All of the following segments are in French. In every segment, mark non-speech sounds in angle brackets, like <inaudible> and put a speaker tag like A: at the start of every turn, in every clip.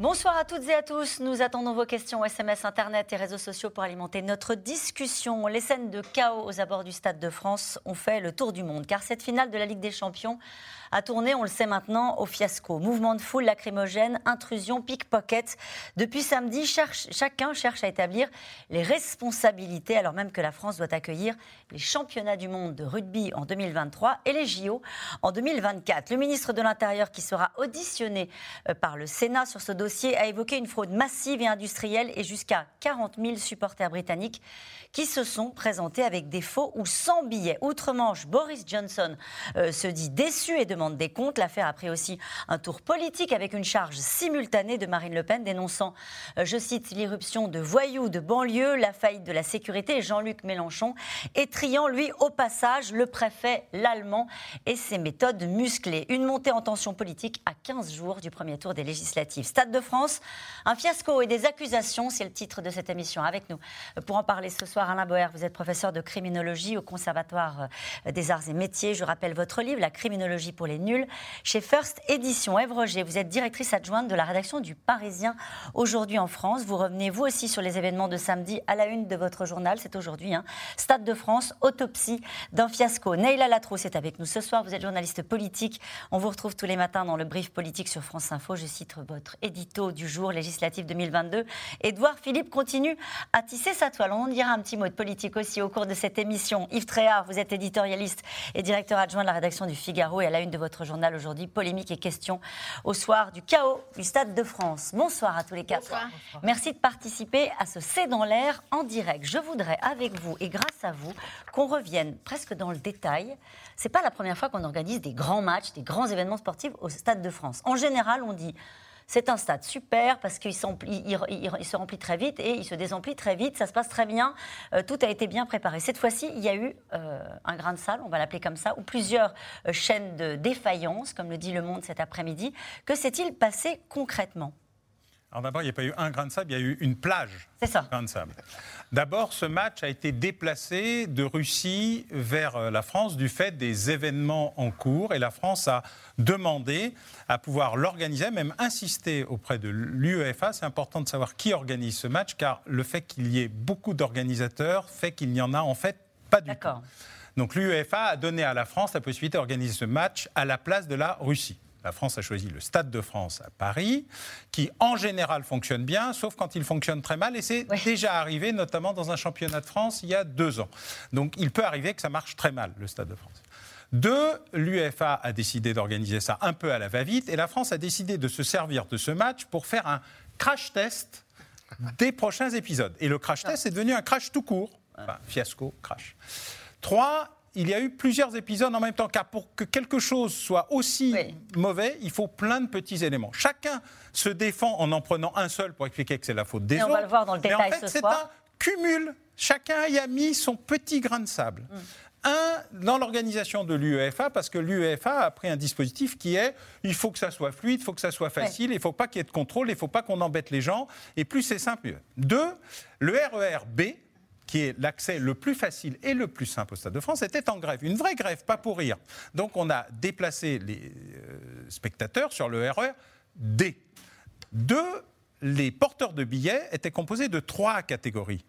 A: Bonsoir à toutes et à tous. Nous attendons vos questions SMS, Internet et réseaux sociaux pour alimenter notre discussion. Les scènes de chaos aux abords du Stade de France ont fait le tour du monde, car cette finale de la Ligue des Champions a tourné, on le sait maintenant, au fiasco. Mouvement de foule, lacrymogène, intrusion, pickpocket. Depuis samedi, chacun cherche à établir les responsabilités, alors même que la France doit accueillir les championnats du monde de rugby en 2023 et les JO en 2024. Le ministre de l'Intérieur, qui sera auditionné euh, par le Sénat sur ce dossier, a évoqué une fraude massive et industrielle et jusqu'à 40 000 supporters britanniques qui se sont présentés avec des faux ou sans billets. Outre-Manche, Boris Johnson euh, se dit déçu et demande des comptes. L'affaire a pris aussi un tour politique avec une charge simultanée de Marine Le Pen dénonçant, euh, je cite, l'irruption de voyous de banlieue, la faillite de la sécurité Jean-Luc Mélenchon, étriant lui au passage le préfet, l'allemand et ses méthodes musclées. Une montée en tension politique à 15 jours du premier tour des législatives. Stade de France, un fiasco et des accusations, c'est le titre de cette émission. Avec nous pour en parler ce soir, Alain Boer, vous êtes professeur de criminologie au Conservatoire euh, des Arts et Métiers. Je rappelle votre livre, La criminologie pour les nuls, chez First Édition. Ève Roger, vous êtes directrice adjointe de la rédaction du Parisien aujourd'hui en France. Vous revenez vous aussi sur les événements de samedi à la une de votre journal. C'est aujourd'hui, hein. Stade de France, autopsie d'un fiasco. Neila Latrousse est avec nous ce soir. Vous êtes journaliste politique. On vous retrouve tous les matins dans le brief politique sur France Info. Je cite votre édito du jour législatif 2022. Édouard Philippe continue à tisser sa toile. On en dira un petit mot de politique aussi au cours de cette émission. Yves Tréhard, vous êtes éditorialiste et directeur adjoint de la rédaction du Figaro et à la une de votre journal aujourd'hui, polémique et questions au soir du chaos du Stade de France. Bonsoir à tous les quatre. Merci de participer à ce C'est dans l'air en direct. Je voudrais avec vous et grâce à vous qu'on revienne presque dans le détail. C'est pas la première fois qu'on organise des grands matchs, des grands événements sportifs au Stade de France. En général, on dit c'est un stade super parce qu'il se remplit très vite et il se désemplit très vite. Ça se passe très bien. Euh, tout a été bien préparé. Cette fois-ci, il y a eu euh, un grain de salle, on va l'appeler comme ça, ou plusieurs euh, chaînes de défaillance, comme le dit Le Monde cet après-midi. Que s'est-il passé concrètement?
B: Alors d'abord, il n'y a pas eu un grain de sable, il y a eu une plage
A: ça.
B: de grain de sable. D'abord, ce match a été déplacé de Russie vers euh, la France du fait des événements en cours et la France a demandé à pouvoir l'organiser, même insisté auprès de l'UEFA. C'est important de savoir qui organise ce match car le fait qu'il y ait beaucoup d'organisateurs fait qu'il n'y en a en fait pas du tout. Donc l'UEFA a donné à la France la possibilité d'organiser ce match à la place de la Russie la France a choisi le Stade de France à Paris, qui en général fonctionne bien, sauf quand il fonctionne très mal. Et c'est déjà arrivé, notamment dans un championnat de France il y a deux ans. Donc il peut arriver que ça marche très mal, le Stade de France. Deux, l'UEFA a décidé d'organiser ça un peu à la va-vite, et la France a décidé de se servir de ce match pour faire un crash test des prochains épisodes. Et le crash test est devenu un crash tout court. Enfin, fiasco, crash. Trois, il y a eu plusieurs épisodes en même temps, car pour que quelque chose soit aussi mauvais, il faut plein de petits éléments. Chacun se défend en en prenant un seul pour expliquer que c'est la faute des autres.
A: On va le voir dans le détail
B: en fait, c'est un cumul. Chacun y a mis son petit grain de sable. Mm. Un, dans l'organisation de l'UEFA, parce que l'UEFA a pris un dispositif qui est il faut que ça soit fluide, il faut que ça soit facile, il ne faut pas qu'il y ait de contrôle, il ne faut pas qu'on embête les gens, et plus c'est simple, mieux. Deux, le RER-B, qui est l'accès le plus facile et le plus simple au Stade de France, était en grève. Une vraie grève, pas pour rire. Donc on a déplacé les euh, spectateurs sur le RER D. Deux, les porteurs de billets étaient composés de trois catégories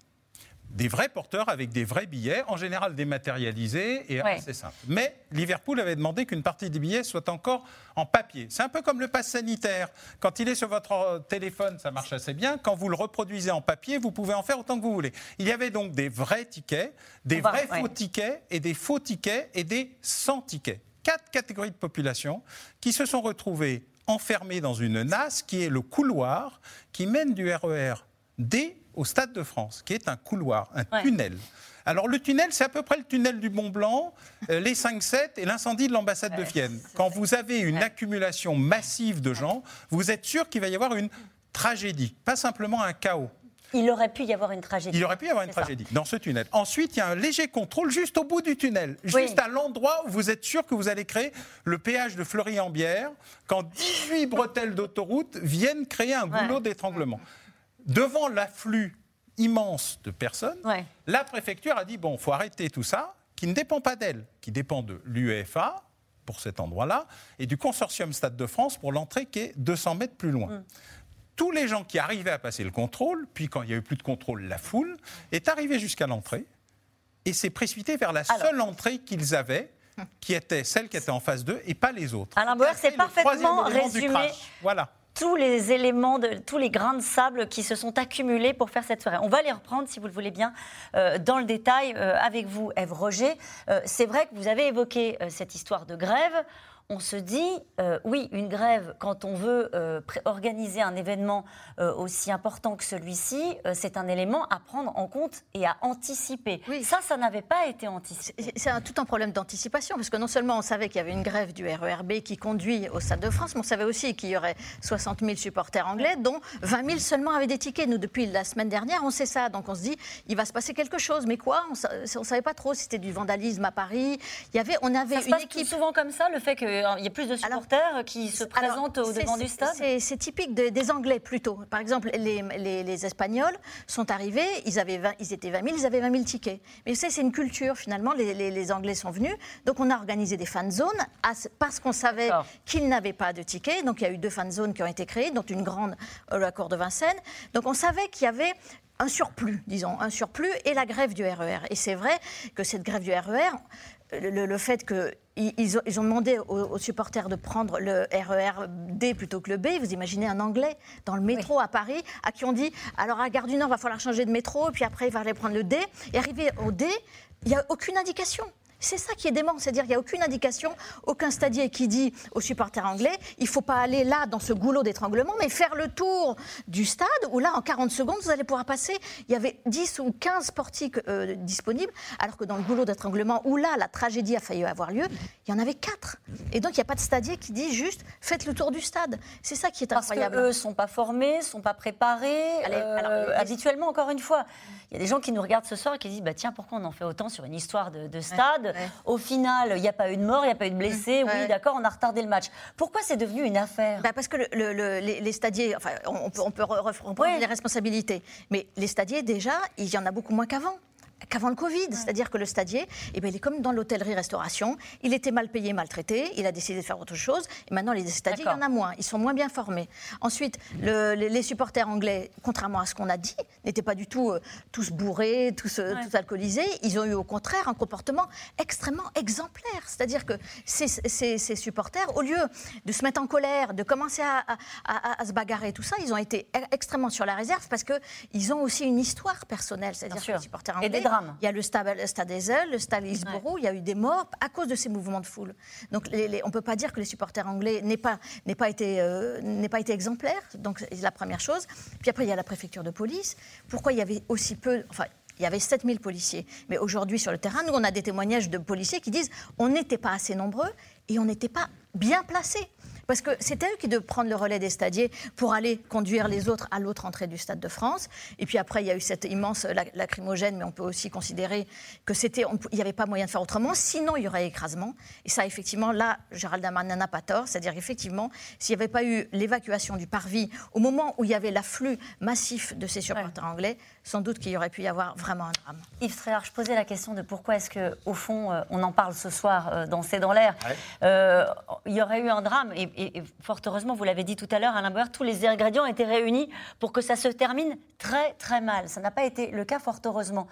B: des vrais porteurs avec des vrais billets, en général dématérialisés et assez simples. Mais Liverpool avait demandé qu'une partie des billets soit encore en papier. C'est un peu comme le pass sanitaire. Quand il est sur votre téléphone, ça marche assez bien. Quand vous le reproduisez en papier, vous pouvez en faire autant que vous voulez. Il y avait donc des vrais tickets, des vrais faux tickets et des faux tickets et des sans tickets. Quatre catégories de population qui se sont retrouvées enfermées dans une nasse qui est le couloir qui mène du RER D au Stade de France, qui est un couloir, un tunnel. Alors le tunnel, c'est à peu près le tunnel du Mont Blanc, euh, les 5-7 et l'incendie de l'ambassade de Vienne. Quand vous avez une accumulation massive de gens, vous êtes sûr qu'il va y avoir une tragédie, pas simplement un chaos.
A: Il aurait pu y avoir une tragédie.
B: Il aurait pu y avoir une tragédie dans ce tunnel. Ensuite, il y a un léger contrôle juste au bout du tunnel, juste à l'endroit où vous êtes sûr que vous allez créer le péage de Fleury-en-Bière, quand 18 bretelles d'autoroute viennent créer un goulot d'étranglement. Devant l'afflux immense de personnes, la préfecture a dit bon, faut arrêter tout ça, qui ne dépend pas d'elle, qui dépend de l'UEFA pour cet endroit-là et du consortium Stade de France pour l'entrée qui est 200 mètres plus loin. Mm. Tous les gens qui arrivaient à passer le contrôle, puis quand il n'y avait plus de contrôle, la foule, est arrivée jusqu'à l'entrée et s'est précipitée vers la seule entrée qu'ils avaient, qui était celle qui était en face d'eux et pas les autres.
A: Alain Bauer, c'est parfaitement résumé.
B: Voilà
A: tous les éléments, tous les grains de sable qui se sont accumulés pour faire cette soirée. On va les reprendre, si vous le voulez bien, euh, dans le détail euh, avec vous, Eve Roger. Euh, c'est vrai que vous avez évoqué cette histoire de grève on se dit, euh, oui, une grève, quand on veut euh, organiser un événement euh, aussi important que celui-ci, c'est un élément à prendre en compte et à anticiper. Ça, ça n'avait pas été anticipé.
C: C'est tout un problème d'anticipation, parce que non seulement on savait qu'il y avait une grève du RERB qui conduit au Stade de France, mais on savait aussi qu'il y aurait 60 000 supporters anglais, dont 20 000 seulement avaient des tickets. Nous, depuis la semaine dernière, on sait ça. Donc on se dit, il va se passer quelque chose. Mais quoi? On ne savait pas trop si c'était du vandalisme à Paris. Il y avait, on avait
A: ça se passe équipe... souvent comme ça, le fait que il y a plus de supporters qui se présentent au devant du stade?
C: C'est typique des Anglais plutôt. Par exemple, les, les, Espagnols sont arrivés, ils, avaient ils étaient 20 000, ils avaient 20 000 tickets. Mais vous savez, c'est une culture finalement. Les, Anglais sont venus, donc on a organisé des fan zones parce qu'on savait qu'ils n'avaient pas de tickets. Donc il y a eu deux fan zones qui ont été créées, dont une grande à la cour de Vincennes. Donc on savait qu'il y avait un surplus, disons, un surplus et la grève du RER. E et c'est vrai que cette grève du RER, le, le fait que ils ont, demandé aux, supporters de prendre le RER D plutôt que le B. Vous imaginez un Anglais dans le métro à Paris à qui on dit alors à Gare du Nord, il va falloir changer de métro, puis après il va aller prendre le D. Et arrivé au D, il n'y a aucune indication. C'est ça qui est dément, c'est-à-dire qu'il n'y a aucune indication, aucun stadier qui dit aux supporters anglais il ne faut pas aller là dans ce goulot d'étranglement, mais faire le tour du stade où là, en 40 secondes, vous allez pouvoir passer. Il y avait 10 ou 15 portiques euh, disponibles, alors que dans le goulot d'étranglement où là, la tragédie a failli avoir lieu, il y en avait 4. Et donc, il n'y a pas de stadier qui dit juste faites le tour du stade. C'est ça qui est incroyable.
A: Parce qu'eux ne sont pas formés, ne sont pas préparés. Euh, habituellement, encore une fois, il y a des gens qui nous regardent ce soir et qui disent bah, tiens, pourquoi on en fait autant sur une histoire de, stade? Au final, il n'y a pas eu de mort, il n'y a pas eu de blessés. Oui, d'accord, on a retardé le match. Pourquoi c'est devenu une affaire?
C: Bah Parce que les, stadiers, enfin, on peut, on peut reprendre les responsabilités. Mais les stadiers, déjà, il y en a beaucoup moins qu'avant qu'avant le Covid. C'est-à-dire que le stadier, eh bien, il est comme dans l'hôtellerie-restauration. Il était mal payé, maltraité. Il a décidé de faire autre chose. Et maintenant, les stadiers, il y en a moins. Ils sont moins bien formés. Ensuite, les, supporters anglais, contrairement à ce qu'on a dit, n'étaient pas du tout euh, tous bourrés, tous, euh, tous, alcoolisés. Ils ont eu au contraire un comportement extrêmement exemplaire. C'est-à-dire que ces, ces, supporters, au lieu de se mettre en colère, de commencer à, à, se bagarrer, tout ça, ils ont été e-, extrêmement sur la réserve parce qu'ils ont aussi une histoire personnelle. C'est-à-dire que les supporters anglais il y a le stade, le stade le stade Hillsborough, il y a eu des morts à cause de ces mouvements de foule. Donc on ne peut pas dire que les supporters anglais n'aient pas, pas, été, euh, pas été exemplaires. Donc c'est la première chose. Puis après, il y a la préfecture de police. Pourquoi il y avait aussi peu. Enfin, il y avait 7000 policiers? Mais aujourd'hui, sur le terrain, nous, on a des témoignages de policiers qui disent on n'était pas assez nombreux et on n'était pas bien placés. Parce que c'était eux qui devaient prendre le relais des stadiers pour aller conduire les autres à l'autre entrée du Stade de France. Et puis après, il y a eu cette immense lacrymogène, mais on peut aussi considérer que c'était, il n'y avait pas moyen de faire autrement. Sinon, il y aurait écrasement. Et ça, effectivement, là, Gérald Darmanin n'a pas tort. C'est-à-dire, effectivement, s'il n'y avait pas eu l'évacuation du parvis au moment où il y avait l'afflux massif de ces supporters anglais, sans doute qu'il y aurait pu y avoir vraiment un drame.
A: Yves Tréhard, je posais la question de pourquoi est-ce qu'au fond, euh, on en parle ce soir euh, dans C'est dans l'air. Euh, il y aurait eu un drame, et, et, fort heureusement, vous l'avez dit tout à l'heure, Alain Bauer, tous les ingrédients étaient réunis pour que ça se termine très très mal. Ça n'a pas été le cas, fort heureusement.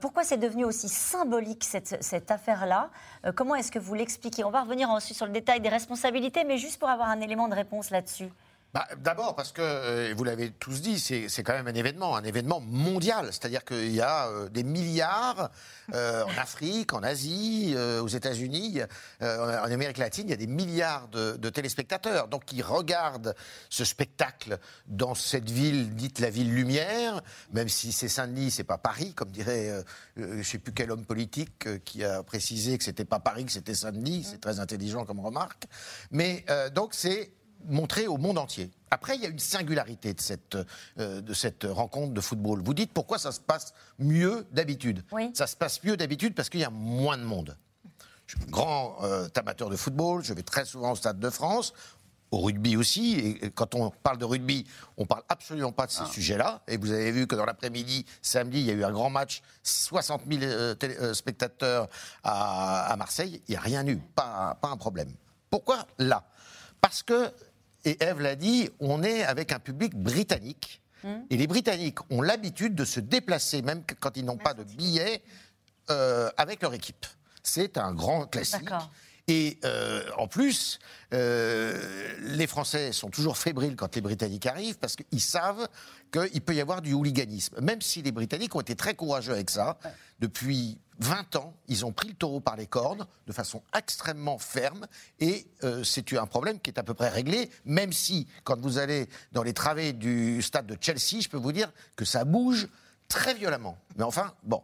A: pourquoi c'est devenu aussi symbolique cette, cette affaire-là? Comment est-ce que vous l'expliquez? On va revenir ensuite sur le détail des responsabilités, mais juste pour avoir un élément de réponse là-dessus.
D: Bah, d'abord parce que, euh, vous l'avez tous dit, c'est quand même un événement, un événement mondial. C'est-à-dire qu'il y a euh, des milliards euh, en Afrique, en Asie, aux États-Unis, en Amérique latine, il y a des milliards de, de, téléspectateurs. Donc qui regardent ce spectacle dans cette ville dite la ville lumière, même si c'est Saint-Denis, c'est pas Paris, comme dirait je ne sais plus quel homme politique qui a précisé que c'était pas Paris, que c'était Saint-Denis. C'est très intelligent comme remarque. Mais donc c'est montrer au monde entier. Après, il y a une singularité de cette, euh, de cette rencontre de football. Vous dites pourquoi ça se passe mieux d'habitude
A: Oui.
D: Ça se passe mieux d'habitude parce qu'il y a moins de monde. Je suis un grand euh, amateur de football, je vais très souvent au Stade de France, au rugby aussi. Et quand on parle de rugby, on parle absolument pas de ces sujets-là. Et vous avez vu que dans l'après-midi, samedi, il y a eu un grand match, 60 000 euh, télé- euh, spectateurs à, à Marseille. Il n'y a rien eu, pas, pas un problème. Pourquoi là? Parce que, et Eve l'a dit, on est avec un public britannique. Et les Britanniques ont l'habitude de se déplacer, même quand ils n'ont pas de billets, euh, avec leur équipe. C'est un grand classique. Et euh, en plus, euh, les Français sont toujours fébriles quand les Britanniques arrivent parce qu'ils savent qu'il peut y avoir du hooliganisme. Même si les Britanniques ont été très courageux avec ça, depuis 20 ans, ils ont pris le taureau par les cornes de façon extrêmement ferme et euh, c'est un problème qui est à peu près réglé, même si quand vous allez dans les travées du stade de Chelsea, je peux vous dire que ça bouge très violemment. Mais enfin, bon.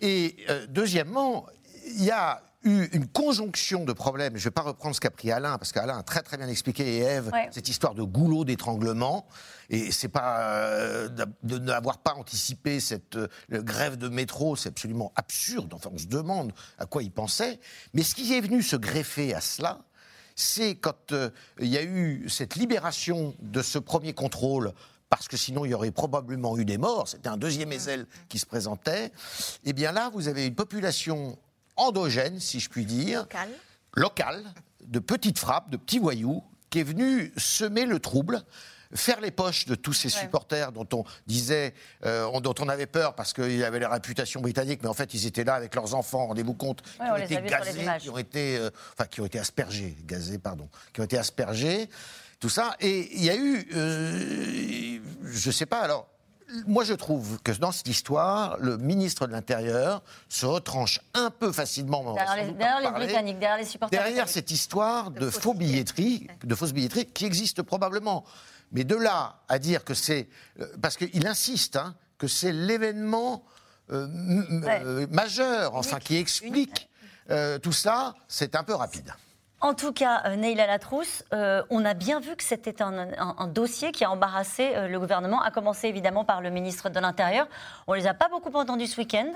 D: Et euh, deuxièmement, il y a eu une conjonction de problèmes. Je ne vais pas reprendre ce qu'a pris Alain, parce qu'Alain a très très bien expliqué, et
A: Ouais.
D: cette histoire de goulot d'étranglement. Et c'est pas euh, de n'avoir pas anticipé cette euh, grève de métro, c'est absolument absurde. Enfin, on se demande à quoi ils pensaient. Mais ce qui est venu se greffer à cela, c'est quand euh, il y a eu cette libération de ce premier contrôle, parce que sinon il y aurait probablement eu des morts, c'était un deuxième Ezel qui se présentait, et bien là, vous avez une population endogène, si je puis dire,
C: Local.
D: locale, de petites frappes, de petits voyous, qui est venue semer le trouble, faire les poches de tous ces supporters dont on disait, euh, on- dont on avait peur parce qu'ils avaient la réputation britannique, mais en fait ils étaient là avec leurs enfants, rendez-vous compte,
A: Ouais,
D: qui
A: on
D: ont
A: les
D: été gazés, qui ont été, euh, enfin qui ont été aspergés, gazés, pardon, qui ont été aspergés, tout ça, et il y a eu, euh, je sais pas, alors. Moi, je trouve que dans cette histoire, le ministre de l'Intérieur se retranche un peu facilement.
A: Derrière les, derrière. Britanniques, derrière les supporters.
D: Derrière cette histoire de, faux billetterie, de fausses billetteries qui existe probablement. Mais de là à dire que c'est. euh, Parce qu'il insiste, hein, que c'est l'événement euh,
A: Ouais.
D: euh, majeur, enfin, qui explique euh, tout ça, c'est un peu rapide.
A: En tout cas, euh, Neila Latrousse, euh, on a bien vu que c'était un, un- dossier qui a embarrassé euh, le gouvernement, à commencer évidemment par le ministre de l'Intérieur. On les a pas beaucoup entendus ce week-end.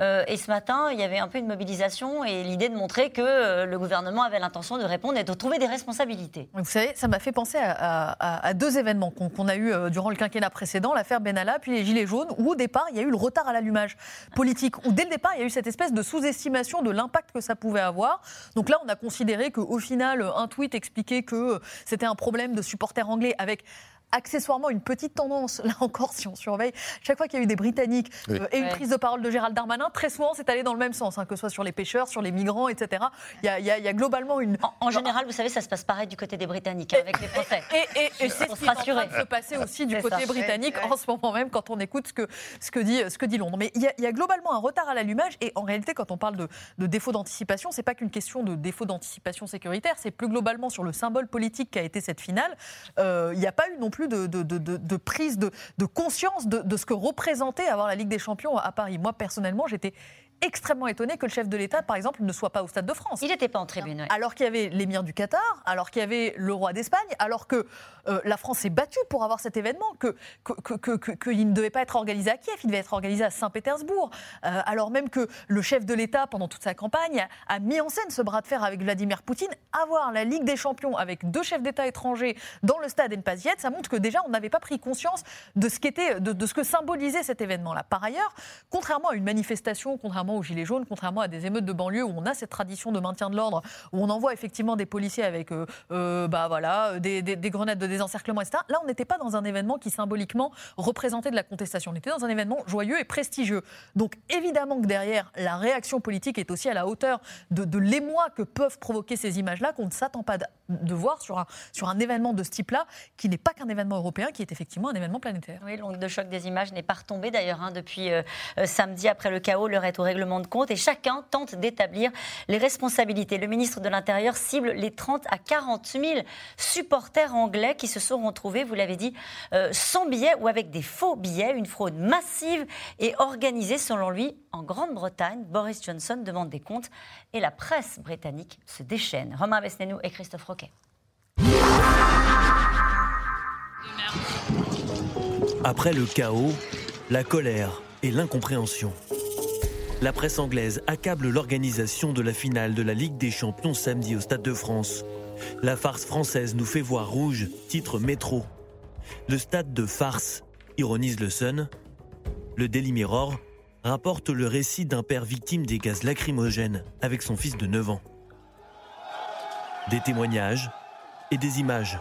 A: Euh, et ce matin, il y avait un peu une mobilisation et l'idée de montrer que euh, le gouvernement avait l'intention de répondre et de trouver des responsabilités.
E: Vous savez, ça m'a fait penser à, deux événements qu'on a eu euh, durant le quinquennat précédent, l'affaire Benalla, puis les Gilets jaunes, où au départ, il y a eu le retard à l'allumage politique, où dès le départ, il y a eu cette espèce de sous-estimation de l'impact que ça pouvait avoir. Donc là, on a considéré qu'au final, un tweet expliquait que c'était un problème de supporters anglais avec accessoirement une petite tendance, là encore si on surveille, chaque fois qu'il y a eu des Britanniques
D: Oui.
E: euh, et une
A: Ouais.
E: prise de parole de Gérald Darmanin, très souvent c'est allé dans le même sens, hein, que ce soit sur les pêcheurs, sur les migrants, etc. Il y a, il y a- il y a globalement une,
A: En, en général, vous savez, ça se passe pareil du côté des Britanniques, hein, avec les Français.
E: et, et- et c'est
A: Pour
E: ce
A: se
E: qui est en train
A: rassurer.
E: de se passer aussi du côté
A: ça.
E: britannique
C: Ouais, ouais.
E: en ce moment même quand on écoute ce que, ce que, dit, ce que dit Londres. Mais il y, a, il y a globalement un retard à l'allumage et en réalité, quand on parle de, de défaut d'anticipation, c'est pas qu'une question de défaut d'anticipation sécuritaire, c'est plus globalement sur le symbole politique qu'a été cette finale. Euh, il n'y a pas eu non plus de, de- prise de, conscience de ce que représentait avoir la Ligue des Champions à Paris. Moi, personnellement, j'étais extrêmement étonné que le chef de l'État, par exemple, ne soit pas au Stade de France
A: Il n'était pas en tribune. ouais.
E: alors qu'il y avait l'émir du Qatar, alors qu'il y avait le roi d'Espagne, alors que euh, la France s'est battue pour avoir cet événement, que, que, que- que- que- qu'il ne devait pas être organisé à Kiev, il devait être organisé à Saint-Pétersbourg, Euh, alors même que le chef de l'État, pendant toute sa campagne, a, mis en scène ce bras de fer avec Vladimir Poutine. Avoir la Ligue des Champions avec deux chefs d'État étrangers dans le stade Enpaziet, ça montre que déjà on n'avait pas pris conscience de ce, qu'était, de, de ce que symbolisait cet événement-là. Par ailleurs, contrairement à une manifestation, contrairement aux Gilets jaunes, contrairement à des émeutes de banlieue où on a cette tradition de maintien de l'ordre, où on envoie effectivement des policiers avec euh, euh, bah voilà, des, des- des grenades de désencerclement, etc. Là, on n'était pas dans un événement qui symboliquement représentait de la contestation. On était dans un événement joyeux et prestigieux. Donc évidemment que derrière, la réaction politique est aussi à la hauteur de, l'émoi que peuvent provoquer ces images-là, qu'on ne s'attend pas de, voir sur un, événement de ce type-là, qui n'est pas qu'un événement européen, qui est effectivement un événement planétaire.
A: Oui, l'onde de choc des images n'est pas retombée d'ailleurs hein, depuis euh, euh, samedi après le chaos. Est au règlement règlement de compte et chacun tente d'établir les responsabilités. Le ministre de l'Intérieur cible les 30 à 40 000 supporters anglais qui se seront trouvés, vous l'avez dit, euh, sans billets ou avec des faux billets, une fraude massive et organisée selon lui en Grande-Bretagne. Boris Johnson demande des comptes et la presse britannique se déchaîne. Romain Besnénou et Christophe Roquet.
F: Après le chaos, la colère et l'incompréhension. La presse anglaise accable l'organisation de la finale de la Ligue des Champions samedi au Stade de France. La farce française nous fait voir rouge, titre métro. Le stade de farce, ironise le Sun. Le Daily Mirror rapporte le récit d'un père victime des gaz lacrymogènes avec son fils de 9 ans. Des témoignages et des images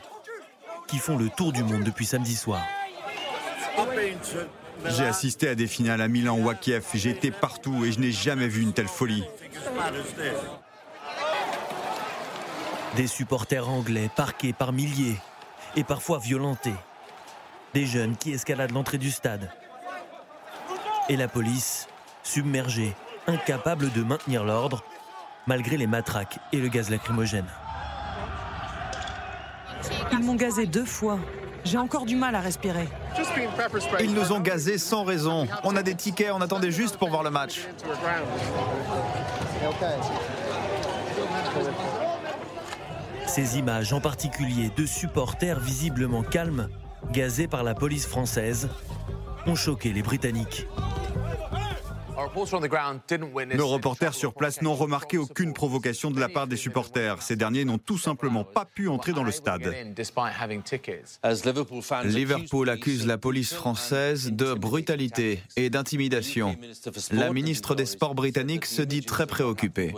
F: qui font le tour du monde depuis samedi soir.
G: J'ai assisté à des finales à Milan ou à Kiev. J'ai été partout et je n'ai jamais vu une telle folie.
F: Des supporters anglais parqués par milliers et parfois violentés. Des jeunes qui escaladent l'entrée du stade. Et la police, submergée, incapable de maintenir l'ordre, malgré les matraques et le gaz lacrymogène.
H: Ils m'ont gazé deux fois. J'ai encore du mal à respirer.
G: Ils nous ont gazés sans raison. On a des tickets, on attendait juste pour voir le match.
F: Ces images en particulier de supporters visiblement calmes, gazés par la police française, ont choqué les Britanniques.
G: Nos reporters sur place n'ont remarqué aucune provocation de la part des supporters. Ces derniers n'ont tout simplement pas pu entrer dans le stade.
I: Liverpool accuse la police française de brutalité et d'intimidation. La ministre des Sports britannique se dit très préoccupée.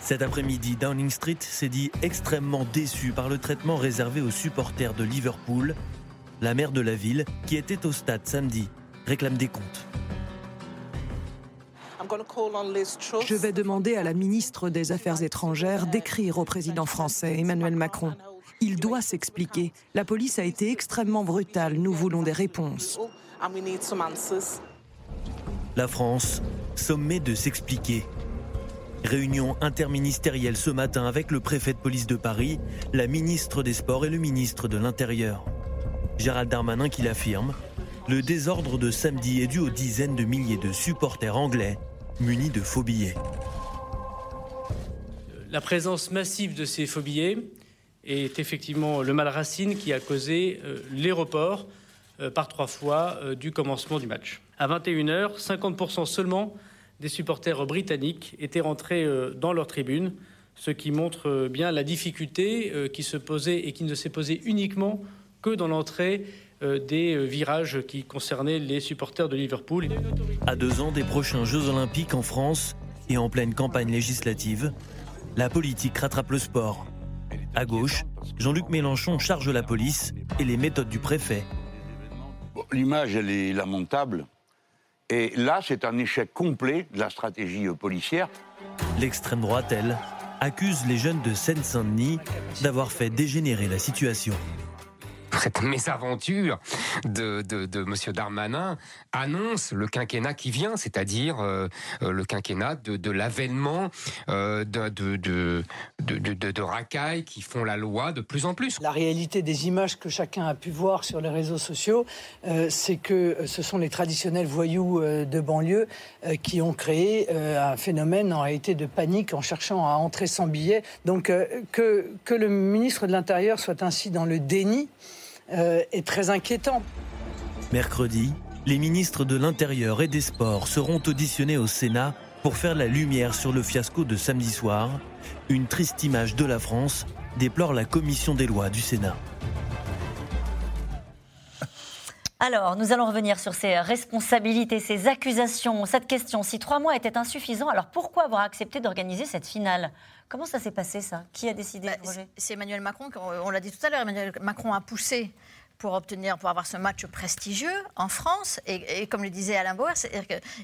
F: Cet après-midi, Downing Street s'est dit extrêmement déçu par le traitement réservé aux supporters de Liverpool. La maire de la ville, qui était au stade samedi, réclame des comptes.
H: Je vais demander à la ministre des Affaires étrangères d'écrire au président français Emmanuel Macron. Il doit s'expliquer. La police a été extrêmement brutale. Nous voulons des réponses.
F: La France, sommet de s'expliquer. Réunion interministérielle ce matin avec le préfet de police de Paris, la ministre des Sports et le ministre de l'Intérieur. Gérald Darmanin qui l'affirme, le désordre de samedi est dû aux dizaines de milliers de supporters anglais munis de faux.
J: La présence massive de ces faux billets est effectivement le mal racine qui a causé euh, les reports euh, par trois fois euh, du commencement du match. À 21h, 50% seulement des supporters britanniques étaient rentrés dans leur tribune, ce qui montre bien la difficulté qui se posait et qui ne s'est posée uniquement que dans l'entrée des virages qui concernaient les supporters de Liverpool.
F: À deux ans des prochains Jeux Olympiques en France et en pleine campagne législative, la politique rattrape le sport. À gauche, Jean-Luc Mélenchon charge la police et les méthodes du préfet.
K: L'image, elle est lamentable. Et là, c'est un échec complet de la stratégie policière.
F: L'extrême droite, elle, accuse les jeunes de Seine-Saint-Denis d'avoir fait dégénérer la situation
L: cette mésaventure de, de, de M. Darmanin annonce le quinquennat qui vient, c'est-à-dire euh, euh, le quinquennat de, l'avènement euh, de, racailles qui font la loi de plus en plus.
M: La réalité des images que chacun a pu voir sur les réseaux sociaux, c'est que ce sont les traditionnels voyous de banlieue qui ont créé un phénomène en réalité de panique en cherchant à entrer sans billet. Donc que le ministre de l'Intérieur soit ainsi dans le déni, euh, est très inquiétant.
F: Mercredi, les ministres de l'Intérieur et des Sports seront auditionnés au Sénat pour faire la lumière sur le fiasco de samedi soir. Une triste image de la France déplore la commission des lois du Sénat.
A: Alors, nous allons revenir sur ces responsabilités, ces accusations, cette question. Si trois mois étaient insuffisants, alors pourquoi avoir accepté d'organiser cette finale? Comment ça s'est passé, ça? Qui a décidé
C: bah, C'est Emmanuel Macron, on l'a dit tout à l'heure, Emmanuel Macron a poussé pour obtenir, pour avoir ce match prestigieux en France. Et, comme le disait Alain Bauer,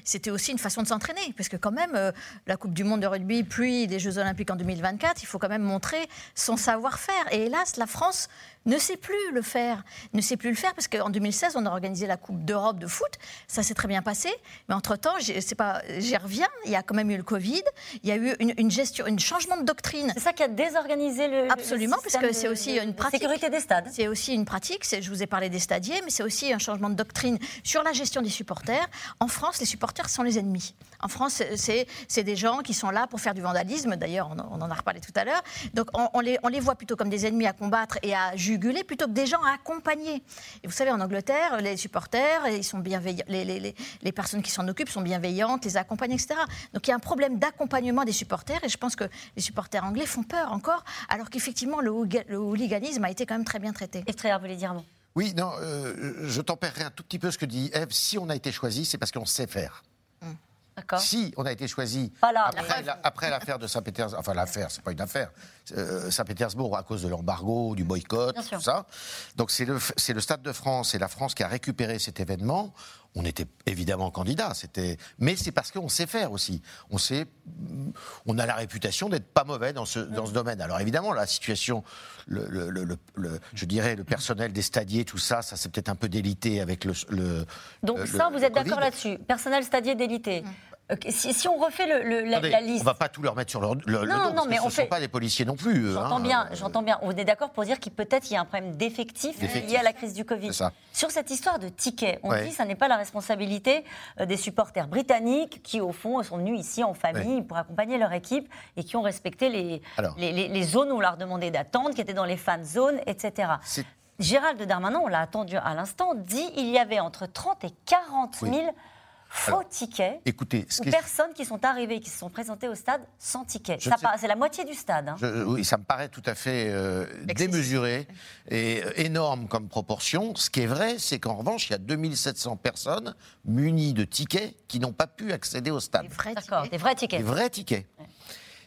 C: c'était aussi une façon de s'entraîner, parce que quand même, euh, la Coupe du Monde de rugby, puis les Jeux Olympiques en 2024, il faut quand même montrer son savoir-faire. Et hélas, la France ne sait plus le faire. Ne sait plus le faire parce qu'en 2016, on a organisé la Coupe d'Europe de foot. Ça s'est très bien passé. Mais entre-temps, j'y reviens, il y a quand même eu le Covid. Il y a eu une, gestion, un changement de doctrine.
A: C'est ça qui a désorganisé le.
C: Absolument, parce que c'est aussi une pratique.
A: Sécurité des stades.
C: C'est aussi une pratique. Je vous ai parlé des stadiers, mais c'est aussi un changement de doctrine sur la gestion des supporters. En France, les supporters sont les ennemis. En France, c'est des gens qui sont là pour faire du vandalisme. D'ailleurs, on, en a reparlé tout à l'heure. Donc, on, les, on les voit plutôt comme des ennemis à combattre et à juger juguler plutôt que des gens à accompagner. Et vous savez, en Angleterre, les supporters, ils sont bienveillants, les, les- les- les personnes qui s'en occupent sont bienveillantes, les accompagnent, etc. Donc il y a un problème d'accompagnement des supporters et je pense que les supporters anglais font peur encore, alors qu'effectivement le, hooliganisme a été quand même très bien traité.
A: Eftreyer voulait dire un mot?
D: Oui, non, euh, je tempérerai un tout petit peu ce que dit Eve. Si on a été choisi, c'est parce qu'on sait faire.
A: D'accord.
D: Si on a été choisi
A: là,
D: après, la- après l'affaire de Saint-Pétersbourg, enfin l'affaire, c'est pas une affaire, euh, Saint-Pétersbourg à cause de l'embargo, du boycott,
A: Bien sûr.
D: tout ça. Donc c'est le, c'est le Stade de France et la France qui a récupéré cet événement. On était évidemment candidat, c'était, mais c'est parce qu'on sait faire aussi. On sait, on a la réputation d'être pas mauvais dans ce, dans ce domaine. Alors évidemment, la situation, le, le- le- le- le- je dirais le personnel des stadiers, tout ça, ça s'est peut-être un peu délité avec le. le
A: Donc
D: le-
A: ça,
D: le
A: vous êtes d'accord là-dessus Personnel stadier d'élité. Euh, si, si on refait le- le- la,
D: Attendez,
A: la liste.
D: On va pas tout leur mettre sur leur, le, le
A: Non,
D: dos,
A: non,
D: parce
A: mais
D: que ce
A: fait-
D: sont pas des policiers non plus. eux,
A: J'entends
D: hein.
A: bien, j'entends bien. On est d'accord pour dire qu'il peut-être il y a un problème D'effectifs. lié à la crise du Covid. Sur cette histoire de tickets, on
D: Ouais.
A: dit que ça n'est pas la responsabilité euh, des supporters britanniques qui, au fond, sont venus ici en famille pour accompagner leur équipe et qui ont respecté les,
D: Alors.
A: les, les- les zones où on leur demandait d'attendre, qui étaient dans les fan zones, etc. Gérald Darmanin, on l'a attendu à l'instant, dit il y avait entre 30 et 40 000
D: Oui.
A: Faux
D: Alors,
A: tickets
D: Écoutez, ce
A: ou
D: qui
A: personnes qui sont arrivées, qui se sont présentées au stade sans ticket.
D: Sais-
A: part- C'est la moitié du stade. hein.
D: je- oui, ça me paraît tout à fait euh, démesuré et euh, énorme comme proportion. Ce qui est vrai, c'est qu'en revanche, il y a 2700 personnes munies de tickets qui n'ont pas pu accéder au stade.
A: Des vrais tickets.
D: Des vrais tickets.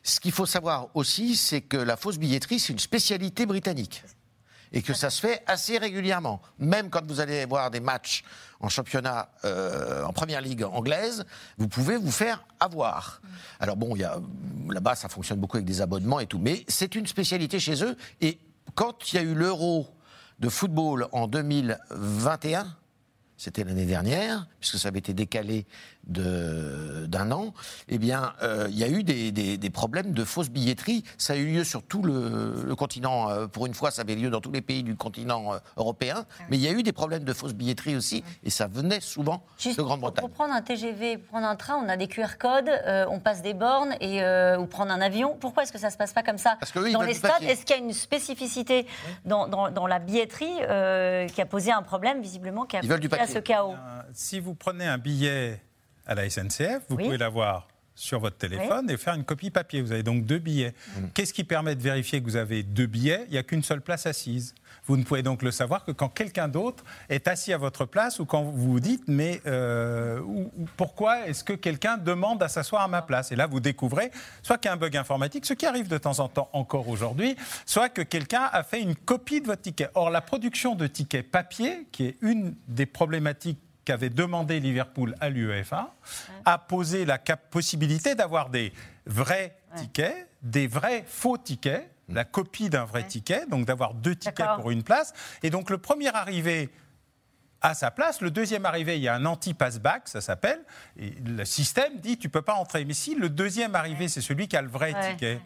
D: Ce qu'il faut savoir aussi, c'est que la fausse billetterie, c'est une spécialité britannique. Et que ça se fait assez régulièrement. Même quand vous allez voir des matchs en championnat, euh, en première ligue anglaise, vous pouvez vous faire avoir. Alors bon, là-bas, ça fonctionne beaucoup avec des abonnements et tout. Mais c'est une spécialité chez eux. Et quand il y a eu l'euro de football en 2021, c'était l'année dernière, puisque ça avait été décalé d'un an, eh bien, euh, il y a eu des, des- des problèmes de fausse billetterie. Ça a eu lieu sur tout le, le continent. euh, pour une fois, ça avait lieu dans tous les pays du continent euh, européen. Mais il y a eu des problèmes de fausse billetterie aussi, et ça venait souvent
A: Juste
D: de Grande-Bretagne.
A: pour prendre un TGV, pour prendre un train, on a des QR codes, euh, on passe des bornes et euh, ou prendre un avion. Pourquoi est-ce que ça se passe pas comme ça
D: Parce que eux, ils
A: dans
D: veulent
A: les stades. Est-ce qu'il y a une spécificité dans, dans- dans la billetterie euh, qui a posé un problème visiblement qui a
B: Ils veulent du
A: conduit à
B: papier.
A: ce chaos
B: Euh, Si vous prenez un billet à la SNCF, vous pouvez l'avoir sur votre téléphone et faire une copie papier. Vous avez donc deux billets. Qu'est-ce qui permet de vérifier que vous avez deux billets? Il n'y a qu'une seule place assise. Vous ne pouvez donc le savoir que quand quelqu'un d'autre est assis à votre place ou quand vous vous dites mais euh, ou- ou pourquoi est-ce que quelqu'un demande à s'asseoir à ma place? Et là, vous découvrez soit qu'il y a un bug informatique, ce qui arrive de temps en temps encore aujourd'hui, soit que quelqu'un a fait une copie de votre ticket. Or, la production de tickets papier, qui est une des problématiques qu'avait demandé Liverpool à l'UEFA, a posé la cap- possibilité d'avoir des vrais tickets, des vrais faux tickets, la copie d'un vrai ticket, donc d'avoir deux tickets pour une place. Et donc le premier arrivé à sa place, le deuxième arrivé, il y a un anti-passback, ça s'appelle, et le système dit tu peux pas entrer. Mais si le deuxième arrivé, c'est celui qui a le vrai
A: Ouais.
B: ticket,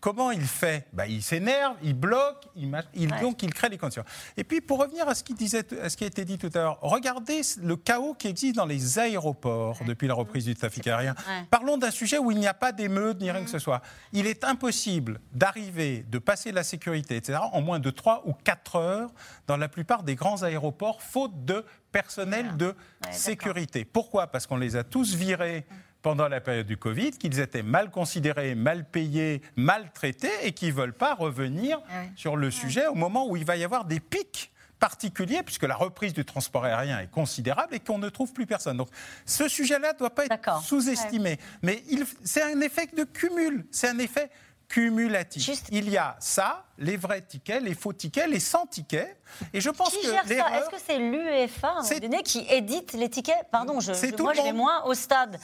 B: Comment il fait bah, Il s'énerve, il bloque, il, donc il crée les conditions. Et puis pour revenir à ce, qui disait, à ce qui a été dit tout à l'heure, regardez le chaos qui existe dans les aéroports depuis la reprise du trafic aérien.
A: Ouais.
B: Parlons d'un sujet où il n'y a pas d'émeute ni rien que ce soit. Il est impossible d'arriver, de passer la sécurité, etc., en moins de 3 ou 4 heures dans la plupart des grands aéroports, faute de personnel de sécurité. Pourquoi? Parce qu'on les a tous virés pendant la période du Covid, qu'ils étaient mal considérés, mal payés, maltraités et qui ne veulent pas revenir sur le sujet au moment où il va y avoir des pics particuliers, puisque la reprise du transport aérien est considérable et qu'on ne trouve plus personne. Donc ce sujet-là ne doit pas être sous-estimé. Mais c'est un effet de cumul, c'est un effet cumulatif. Il y a ça, les vrais tickets, les faux tickets, les sans tickets. Et je pense
A: Qui
B: que
A: gère ça
B: l'erreur-
A: Est-ce que c'est l'UEFA donné, qui édite les tickets Pardon, je, je-
B: tout
A: moi je vais moins au stade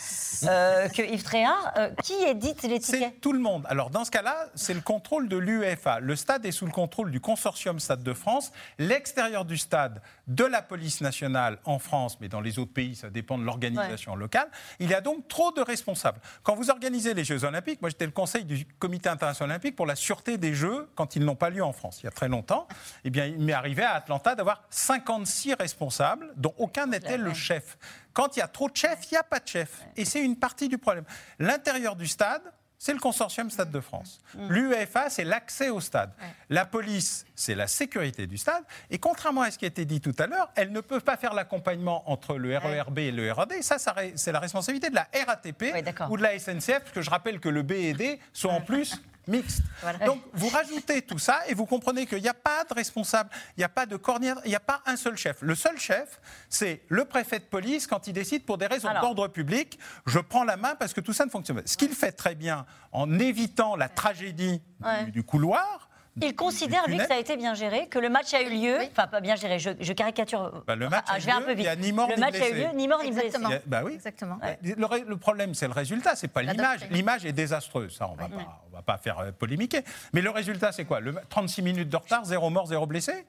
A: euh, que Yves Tréhard. Euh, qui édite les tickets
B: C'est tout le monde. Alors dans ce cas-là, c'est le contrôle de l'UEFA. Le stade est sous le contrôle du consortium Stade de France. L'extérieur du stade, de la police nationale en France, mais dans les autres pays, ça dépend de l'organisation locale. Il y a donc trop de responsables. Quand vous organisez les Jeux Olympiques, moi j'étais le conseil du Comité international olympique pour la sûreté des Jeux quand ils n'ont pas lieu en France, il y a très longtemps. Eh bien, il m'est arrivé à Atlanta d'avoir 56 responsables, dont aucun n'était le chef. Quand il y a trop de chefs, il n'y a pas de chef. Et c'est une partie du problème. L'intérieur du stade, c'est le consortium Stade de France.
A: Mm.
B: L'UEFA, c'est l'accès au stade. La police c'est la sécurité du stade. Et contrairement à ce qui a été dit tout à l'heure, elles ne peuvent pas faire l'accompagnement entre le RERB et le RAD. Ça, ça ré- c'est la responsabilité de la RATP ou de la SNCF, parce que je rappelle que le B et D sont en plus mixtes. Donc, vous rajoutez tout ça et vous comprenez qu'il n'y a pas de responsable, il n'y a pas de coordinateur, il n'y a pas un seul chef. Le seul chef, c'est le préfet de police quand il décide pour des raisons d'ordre public, je prends la main parce que tout ça ne fonctionne pas. Ce qu'il fait très bien en évitant la tragédie du, couloir.
A: Il considère, lui, que ça a été bien géré, que le match a eu lieu. Enfin, pas bien géré, je, je caricature.
B: Bah, le match
A: Ah,
B: a
A: je vais un
B: lieu,
A: peu
B: il
A: vite.
B: y a ni mort
A: le
B: ni
A: match a eu
B: blessé.
A: lieu, ni mort ni blessé.
B: A- bah oui.
C: Exactement.
B: Le, problème, c'est le résultat, c'est pas l'image. L'image est désastreuse, ça, on va pas, on va pas faire euh, polémiquer. Mais le résultat, c'est quoi? Le, 36 minutes de retard, zéro mort, zéro blessé?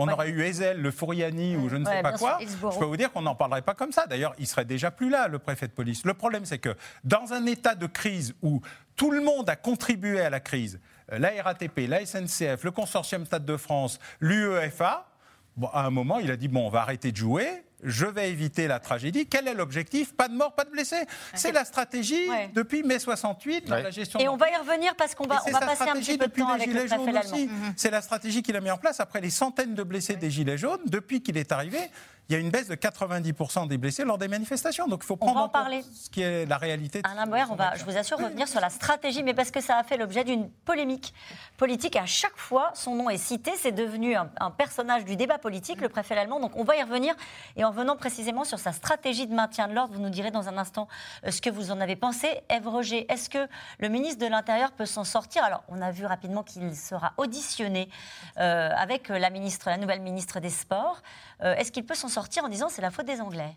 B: On aurait eu Ezel, le Fouriani ou je ne sais
A: Ouais,
B: pas quoi.
A: sûr.
B: Je peux vous dire qu'on n'en parlerait pas comme ça. D'ailleurs, il serait déjà plus là, le préfet de police. Le problème, c'est que dans un état de crise où tout le monde a contribué à la crise, la RATP, la SNCF, le consortium Stade de France, l'UEFA, bon, à un moment, il a dit bon, on va arrêter de jouer. Je vais éviter la tragédie. Quel est l'objectif? Pas de mort, pas de blessés. C'est la stratégie
A: Ouais.
B: depuis mai 68 dans
D: Ouais.
B: la gestion.
A: Et
B: de
A: on va y revenir parce qu'on va, on passer un
B: stratégie
A: petit peu de
B: depuis
A: temps
B: les
A: avec le
B: Gilets
A: préfet
B: aussi. C'est la stratégie qu'il a mis en place après les centaines de blessés des Gilets jaunes. Depuis qu'il est arrivé, il y a une baisse de 90% des blessés lors des manifestations. Donc il faut
A: On
B: prendre
A: va en parler.
B: ce qui est la réalité.
A: Alain Boer, on va, je vous assure, revenir sur la stratégie, mais parce que ça a fait l'objet d'une polémique politique. À chaque fois, son nom est cité. C'est devenu un, un personnage du débat politique, le préfet allemand. Donc on va y revenir. Et en venant précisément sur sa stratégie de maintien de l'ordre, vous nous direz dans un instant euh, ce que vous en avez pensé. Ève Roger, est-ce que le ministre de l'Intérieur peut s'en sortir? Alors, on a vu rapidement qu'il sera auditionné euh, avec la, ministre, la nouvelle ministre des Sports. Euh, est-ce qu'il peut s'en sortir en disant c'est la faute des Anglais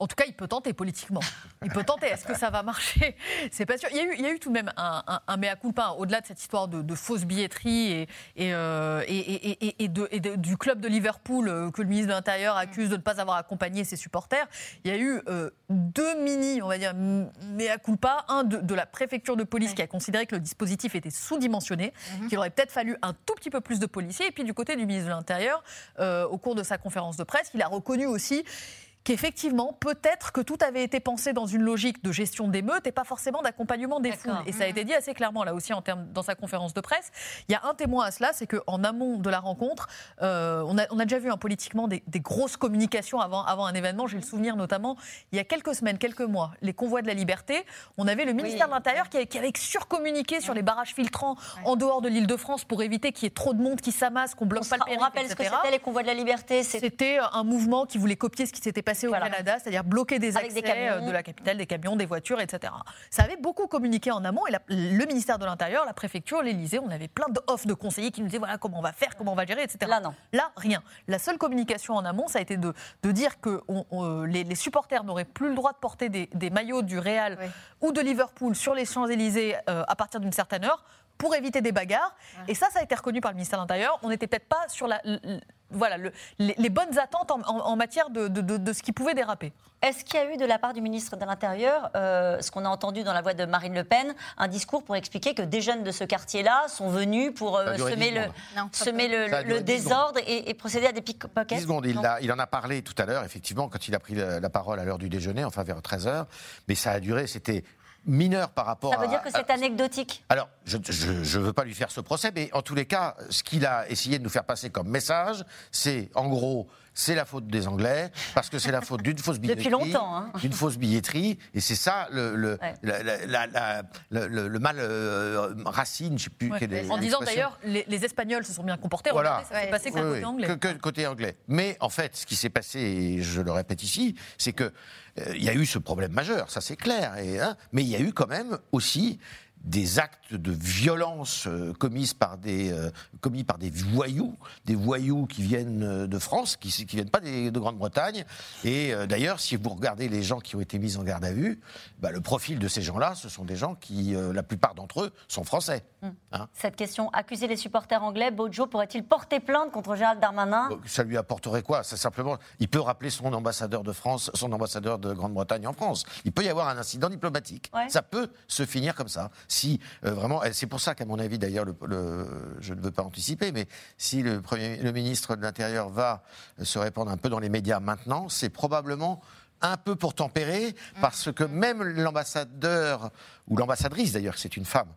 E: En tout cas, il peut tenter politiquement. Il peut tenter. Est-ce que ça va marcher? C'est pas sûr. Il y, a eu, il y a eu tout de même un, un, un mea culpa, hein, au-delà de cette histoire de, de fausse billetterie et, et, euh, et, et- et- et de- et de- du club de Liverpool euh, que le ministre de l'Intérieur accuse de ne pas avoir accompagné ses supporters. Il y a eu euh, deux mini, on va dire, mea culpa. Un de, la préfecture de police qui a considéré que le dispositif était sous-dimensionné, qu'il aurait peut-être fallu un tout petit peu plus de policiers. Et puis du côté du ministre de l'Intérieur, euh, au cours de sa conférence de presse, il a reconnu aussi qu'effectivement, peut-être que tout avait été pensé dans une logique de gestion d'émeutes et pas forcément d'accompagnement des foules. Et ça a été dit assez clairement là aussi en termes, dans sa conférence de presse. Il y a un témoin à cela, c'est qu'en amont de la rencontre, euh, on, a, on a déjà vu hein, politiquement des, des grosses communications avant, avant un événement. J'ai le souvenir notamment, il y a quelques semaines, quelques mois, les convois de la liberté, on avait le ministère de l'Intérieur qui, avait- qui avait surcommuniqué sur les barrages filtrants en dehors de l'île de France pour éviter qu'il y ait trop de monde qui s'amasse, qu'on bloque
A: On
E: pas le
A: sera- on
E: périph',
A: rappelle ce que
E: etc.
A: c'était les convois de la liberté.
E: C'était un mouvement qui voulait copier ce qui s'était passé au Canada, c'est-à-dire bloquer des accès
A: des camions.
E: euh, de la capitale, des camions, des voitures, etc. Ça avait beaucoup communiqué en amont et la- le ministère de l'Intérieur, la préfecture, l'Élysée, on avait plein d'offres de conseillers qui nous disaient voilà comment on va faire, comment on va gérer, etc.
A: Là, non.
E: Là, rien. La seule communication en amont, ça a été de, de dire que on- on- les, les supporters n'auraient plus le droit de porter des, des maillots du Real ou de Liverpool sur les Champs-Élysées euh, à partir d'une certaine heure pour éviter des bagarres. Et ça, ça a été reconnu par le ministère de l'Intérieur. On n'était peut-être pas sur la, voilà, le- les, les bonnes attentes en, en- en matière de, de- de- de ce qui pouvait déraper.
A: Est-ce qu'il y a eu de la part du ministre de l'Intérieur, euh, ce qu'on a entendu dans la voix de Marine Le Pen, un discours pour expliquer que des jeunes de ce quartier-là sont venus pour euh, semer,
D: 10
A: le,
D: secondes.
C: Non, pas
A: semer le,
D: Ça a duré
A: le
D: 10
A: désordre et, et procéder à des pickpockets
D: 10 secondes, il,
A: Non.
D: a- il en a parlé tout à l'heure, effectivement, quand il a pris la, la parole à l'heure du déjeuner, enfin vers 13h. Mais ça a duré, c'était mineur par rapport
A: Ça veut
D: à.
A: dire que c'est anecdotique
D: Alors, je ne veux pas lui faire ce procès, mais en tous les cas, ce qu'il a essayé de nous faire passer comme message, c'est en gros, c'est la faute des Anglais, parce que c'est la faute d'une fausse <laughs>
A: Depuis
D: billetterie.
A: longtemps, hein.
D: D'une fausse billetterie, et c'est ça le, le,
A: Ouais.
D: la- la- la- la- le- le- le mal euh, racine, je ne sais plus
E: Ouais.
D: quelle est
E: En disant d'ailleurs, les, les Espagnols se sont bien comportés.
D: Voilà.
E: Regardez, ça s'est passé que
D: Oui,
E: côté anglais.
D: que- que côté anglais. Mais en fait, ce qui s'est passé, et je le répète ici, c'est que euh, il y a eu ce problème majeur, ça c'est clair. Et, hein, mais il y a eu quand même aussi des actes de violence euh, commis par des euh, commis par des voyous, des voyous qui viennent euh, de France, qui qui viennent pas des- de Grande-Bretagne. Et euh, d'ailleurs, si vous regardez les gens qui ont été mis en garde à vue, bah, le profil de ces gens-là, ce sont des gens qui, euh, la plupart d'entre eux, sont français. hein.
A: Cette question, accuser les supporters anglais, Bojo pourrait-il porter plainte contre Gérald Darmanin?
D: Ça lui apporterait quoi? Simplement, il peut rappeler son ambassadeur de France, son ambassadeur de Grande-Bretagne en France. Il peut y avoir un incident diplomatique.
A: Ouais.
D: Ça peut se finir comme ça. Si euh, vraiment, et c'est pour ça qu'à mon avis, d'ailleurs, le, le- je ne veux pas anticiper, mais si le, premier, le ministre de l'Intérieur va se répandre un peu dans les médias maintenant, c'est probablement un peu pour tempérer, parce que même l'ambassadeur, ou l'ambassadrice d'ailleurs, c'est une femme,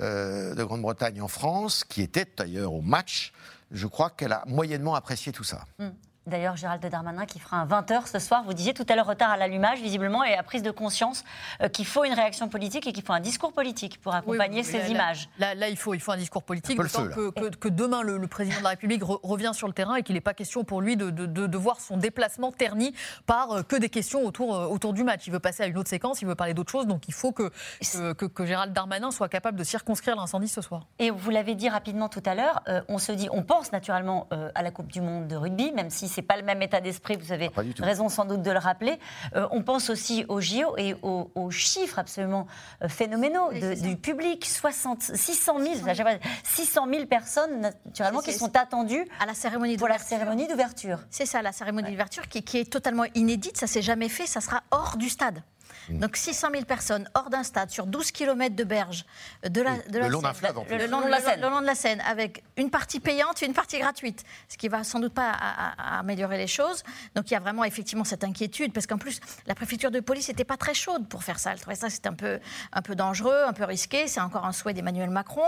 D: euh, de Grande-Bretagne en France, qui était d'ailleurs au match, je crois qu'elle a moyennement apprécié tout ça.
A: Hmm. D'ailleurs, Gérald Darmanin qui fera un 20h ce soir, vous disiez tout à l'heure retard à l'allumage, visiblement, et à prise de conscience euh, qu'il faut une réaction politique et qu'il faut un discours politique pour accompagner
E: Oui, oui,
A: ces
E: là,
A: images.
E: Là, là, il, faut, il faut un discours politique,
D: Un peu le
E: d'autant
D: feu,
E: que, que- que demain, le, le président de la République re- revient sur le terrain et qu'il n'est pas question pour lui de, de- de- de voir son déplacement terni par euh, que des questions autour, euh, autour du match. Il veut passer à une autre séquence, il veut parler d'autre chose, donc il faut que, que, que- que Gérald Darmanin soit capable de circonscrire l'incendie ce soir.
A: Et vous l'avez dit rapidement tout à l'heure, euh, on se dit, on pense naturellement euh, à la Coupe du Monde de rugby, même si c'est pas le même état d'esprit. Vous avez
D: tout.
A: raison sans doute de le rappeler. Euh, on pense aussi aux JO et aux, aux chiffres absolument euh, phénoménaux de- du public. 60, 600 000, à chaque fois, 600 000 personnes naturellement qui sont attendues
C: À la cérémonie
A: pour la
C: d'ouverture.
A: cérémonie d'ouverture.
C: C'est ça, la cérémonie d'ouverture qui, qui est totalement inédite, ça s'est jamais fait, ça sera hors du stade.
D: Mm.
C: Donc 600 000 personnes hors d'un stade, sur 12 km de berge, de la, de la
D: le long d'un
C: Seine.
D: fleuve, en plus.
C: Le long,
A: Le long de la Seine.
C: le long de la Seine, avec une partie payante et une partie gratuite, ce qui va sans doute pas à- à- à améliorer les choses. Donc il y a vraiment effectivement cette inquiétude, parce qu'en plus, la préfecture de police n'était pas très chaude pour faire ça. Elle trouvait ça c'était un peu, un peu dangereux, un peu risqué. C'est encore un souhait d'Emmanuel Macron.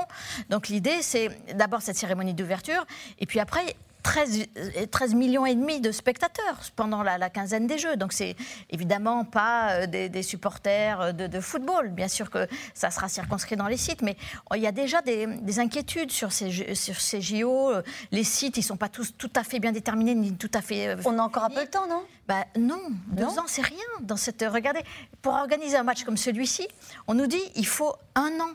C: Donc l'idée, c'est d'abord cette cérémonie d'ouverture, et puis après, 13, euh, 13 millions et demi de spectateurs pendant la, la quinzaine des Jeux. Donc c'est évidemment pas euh, des, des supporters euh, de, de football. Bien sûr que ça sera circonscrit dans les sites, mais oh, il y a déjà des, des inquiétudes sur ces, Jeux- sur ces JO. Les sites, ils sont pas tous tout à fait bien déterminés ni tout à fait.
A: On a encore un peu le temps, non?
C: Bah, non, deux
A: Non
C: ans, c'est rien. Dans cette, regardez, pour organiser un match comme celui-ci, on nous dit il faut un an.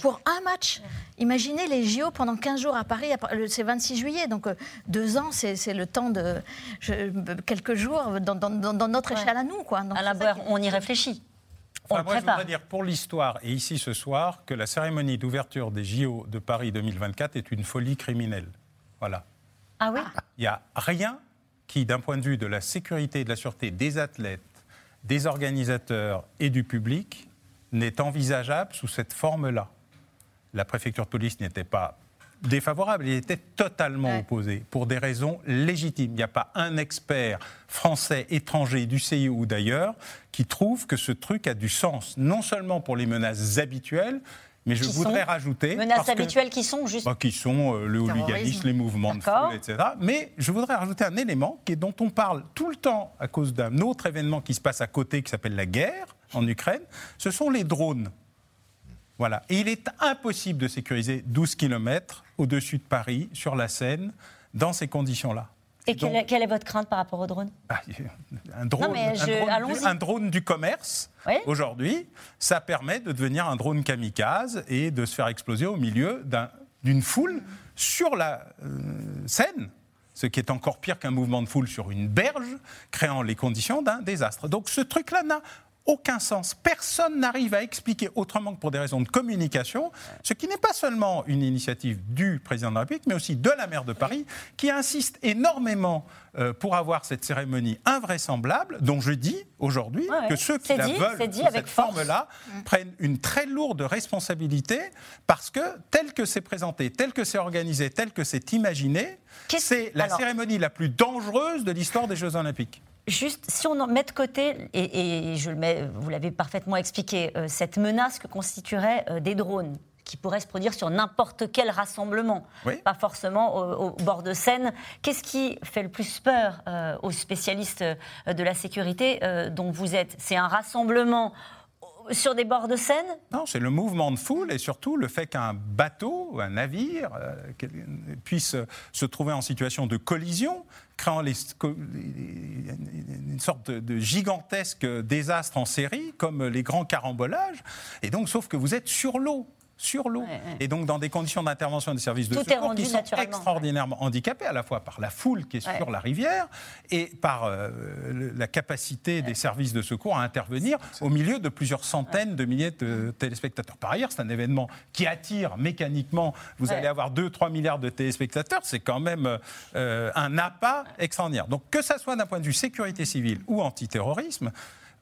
C: Pour un match. Imaginez les JO pendant 15 jours à Paris, à- le- c'est 26 juillet, donc euh, deux ans, c'est le temps de je- quelques jours dans, dans- dans- dans notre échelle à nous. Quoi. Donc, c'est ça
A: Boer, on y réfléchit. On
B: Enfin, moi, je voudrais dire pour l'histoire et ici ce soir que la cérémonie d'ouverture des JO de Paris 2024 est une folie criminelle. Voilà.
A: Ah oui?
B: Il n'y a rien qui, d'un point de vue de la sécurité et de la sûreté des athlètes, des organisateurs et du public, n'est envisageable sous cette forme-là. La préfecture de police n'était pas défavorable, il était totalement
C: Ouais.
B: opposé pour des raisons légitimes. Il n'y a pas un expert français, étranger, du CIO ou d'ailleurs, qui trouve que ce truc a du sens, non seulement pour les menaces habituelles, mais je voudrais rajouter...
A: Menaces
B: que-
A: habituelles qui sont juste.
B: bah, qui sont euh, le hooliganisme, les mouvements de foule, etc. Mais je voudrais rajouter un élément qui est, dont on parle tout le temps à cause d'un autre événement qui se passe à côté, qui s'appelle la guerre en Ukraine. Ce sont les drones. Voilà. Et il est impossible de sécuriser 12 km au-dessus de Paris, sur la Seine, dans ces conditions-là.
A: Et quelle,
B: Donc-
A: est, quelle est votre crainte par rapport au drone
B: ah, un, drone,
A: Non, mais
B: un
A: je-
B: drone du-
A: allons-y.
B: un drone du commerce,
A: Oui.
B: aujourd'hui, ça permet de devenir un drone kamikaze et de se faire exploser au milieu d'un- d'une foule sur la euh, Seine, ce qui est encore pire qu'un mouvement de foule sur une berge, créant les conditions d'un désastre. Donc ce truc-là n'a aucun sens. Personne n'arrive à expliquer autrement que pour des raisons de communication, ce qui n'est pas seulement une initiative du président de la République, mais aussi de la maire de Paris, qui insiste énormément euh, pour avoir cette cérémonie invraisemblable, dont je dis aujourd'hui
A: Ouais,
B: que ceux qui la
A: dit,
B: veulent
A: c'est dit
B: sous
A: avec
B: cette forme-là prennent une très lourde responsabilité parce que tel que c'est présenté, tel que c'est organisé, tel que c'est imaginé, c'est la
A: alors-
B: cérémonie la plus dangereuse de l'histoire des Jeux Olympiques.
A: Juste, si on en met de côté, et, et je le mets, vous l'avez parfaitement expliqué, euh, cette menace que constitueraient euh, des drones qui pourraient se produire sur n'importe quel rassemblement,
B: Oui.
A: pas forcément au, au bord de Seine. Qu'est-ce qui fait le plus peur euh, aux spécialistes de la sécurité dont vous êtes? C'est un rassemblement sur des bords de Seine?
B: Non, c'est le mouvement de foule et surtout le fait qu'un bateau, un navire, euh, puisse se trouver en situation de collision, créant une sorte de, de gigantesque désastre en série, comme les grands carambolages. Et donc, sauf que vous êtes sur l'eau. Sur l'eau.
A: Ouais, ouais.
B: Et donc, dans des conditions d'intervention des services de
A: Tout
B: secours qui sont extraordinairement handicapés, à la fois par la foule qui est
A: Ouais.
B: sur la rivière et par euh, la capacité des services de secours à intervenir au milieu de plusieurs centaines de milliers de téléspectateurs. Par ailleurs, c'est un événement qui attire mécaniquement. Vous
A: Ouais.
B: allez avoir 2-3 milliards de téléspectateurs. C'est quand même euh, un appât extraordinaire. Donc, que ça soit d'un point de vue sécurité civile ou antiterrorisme,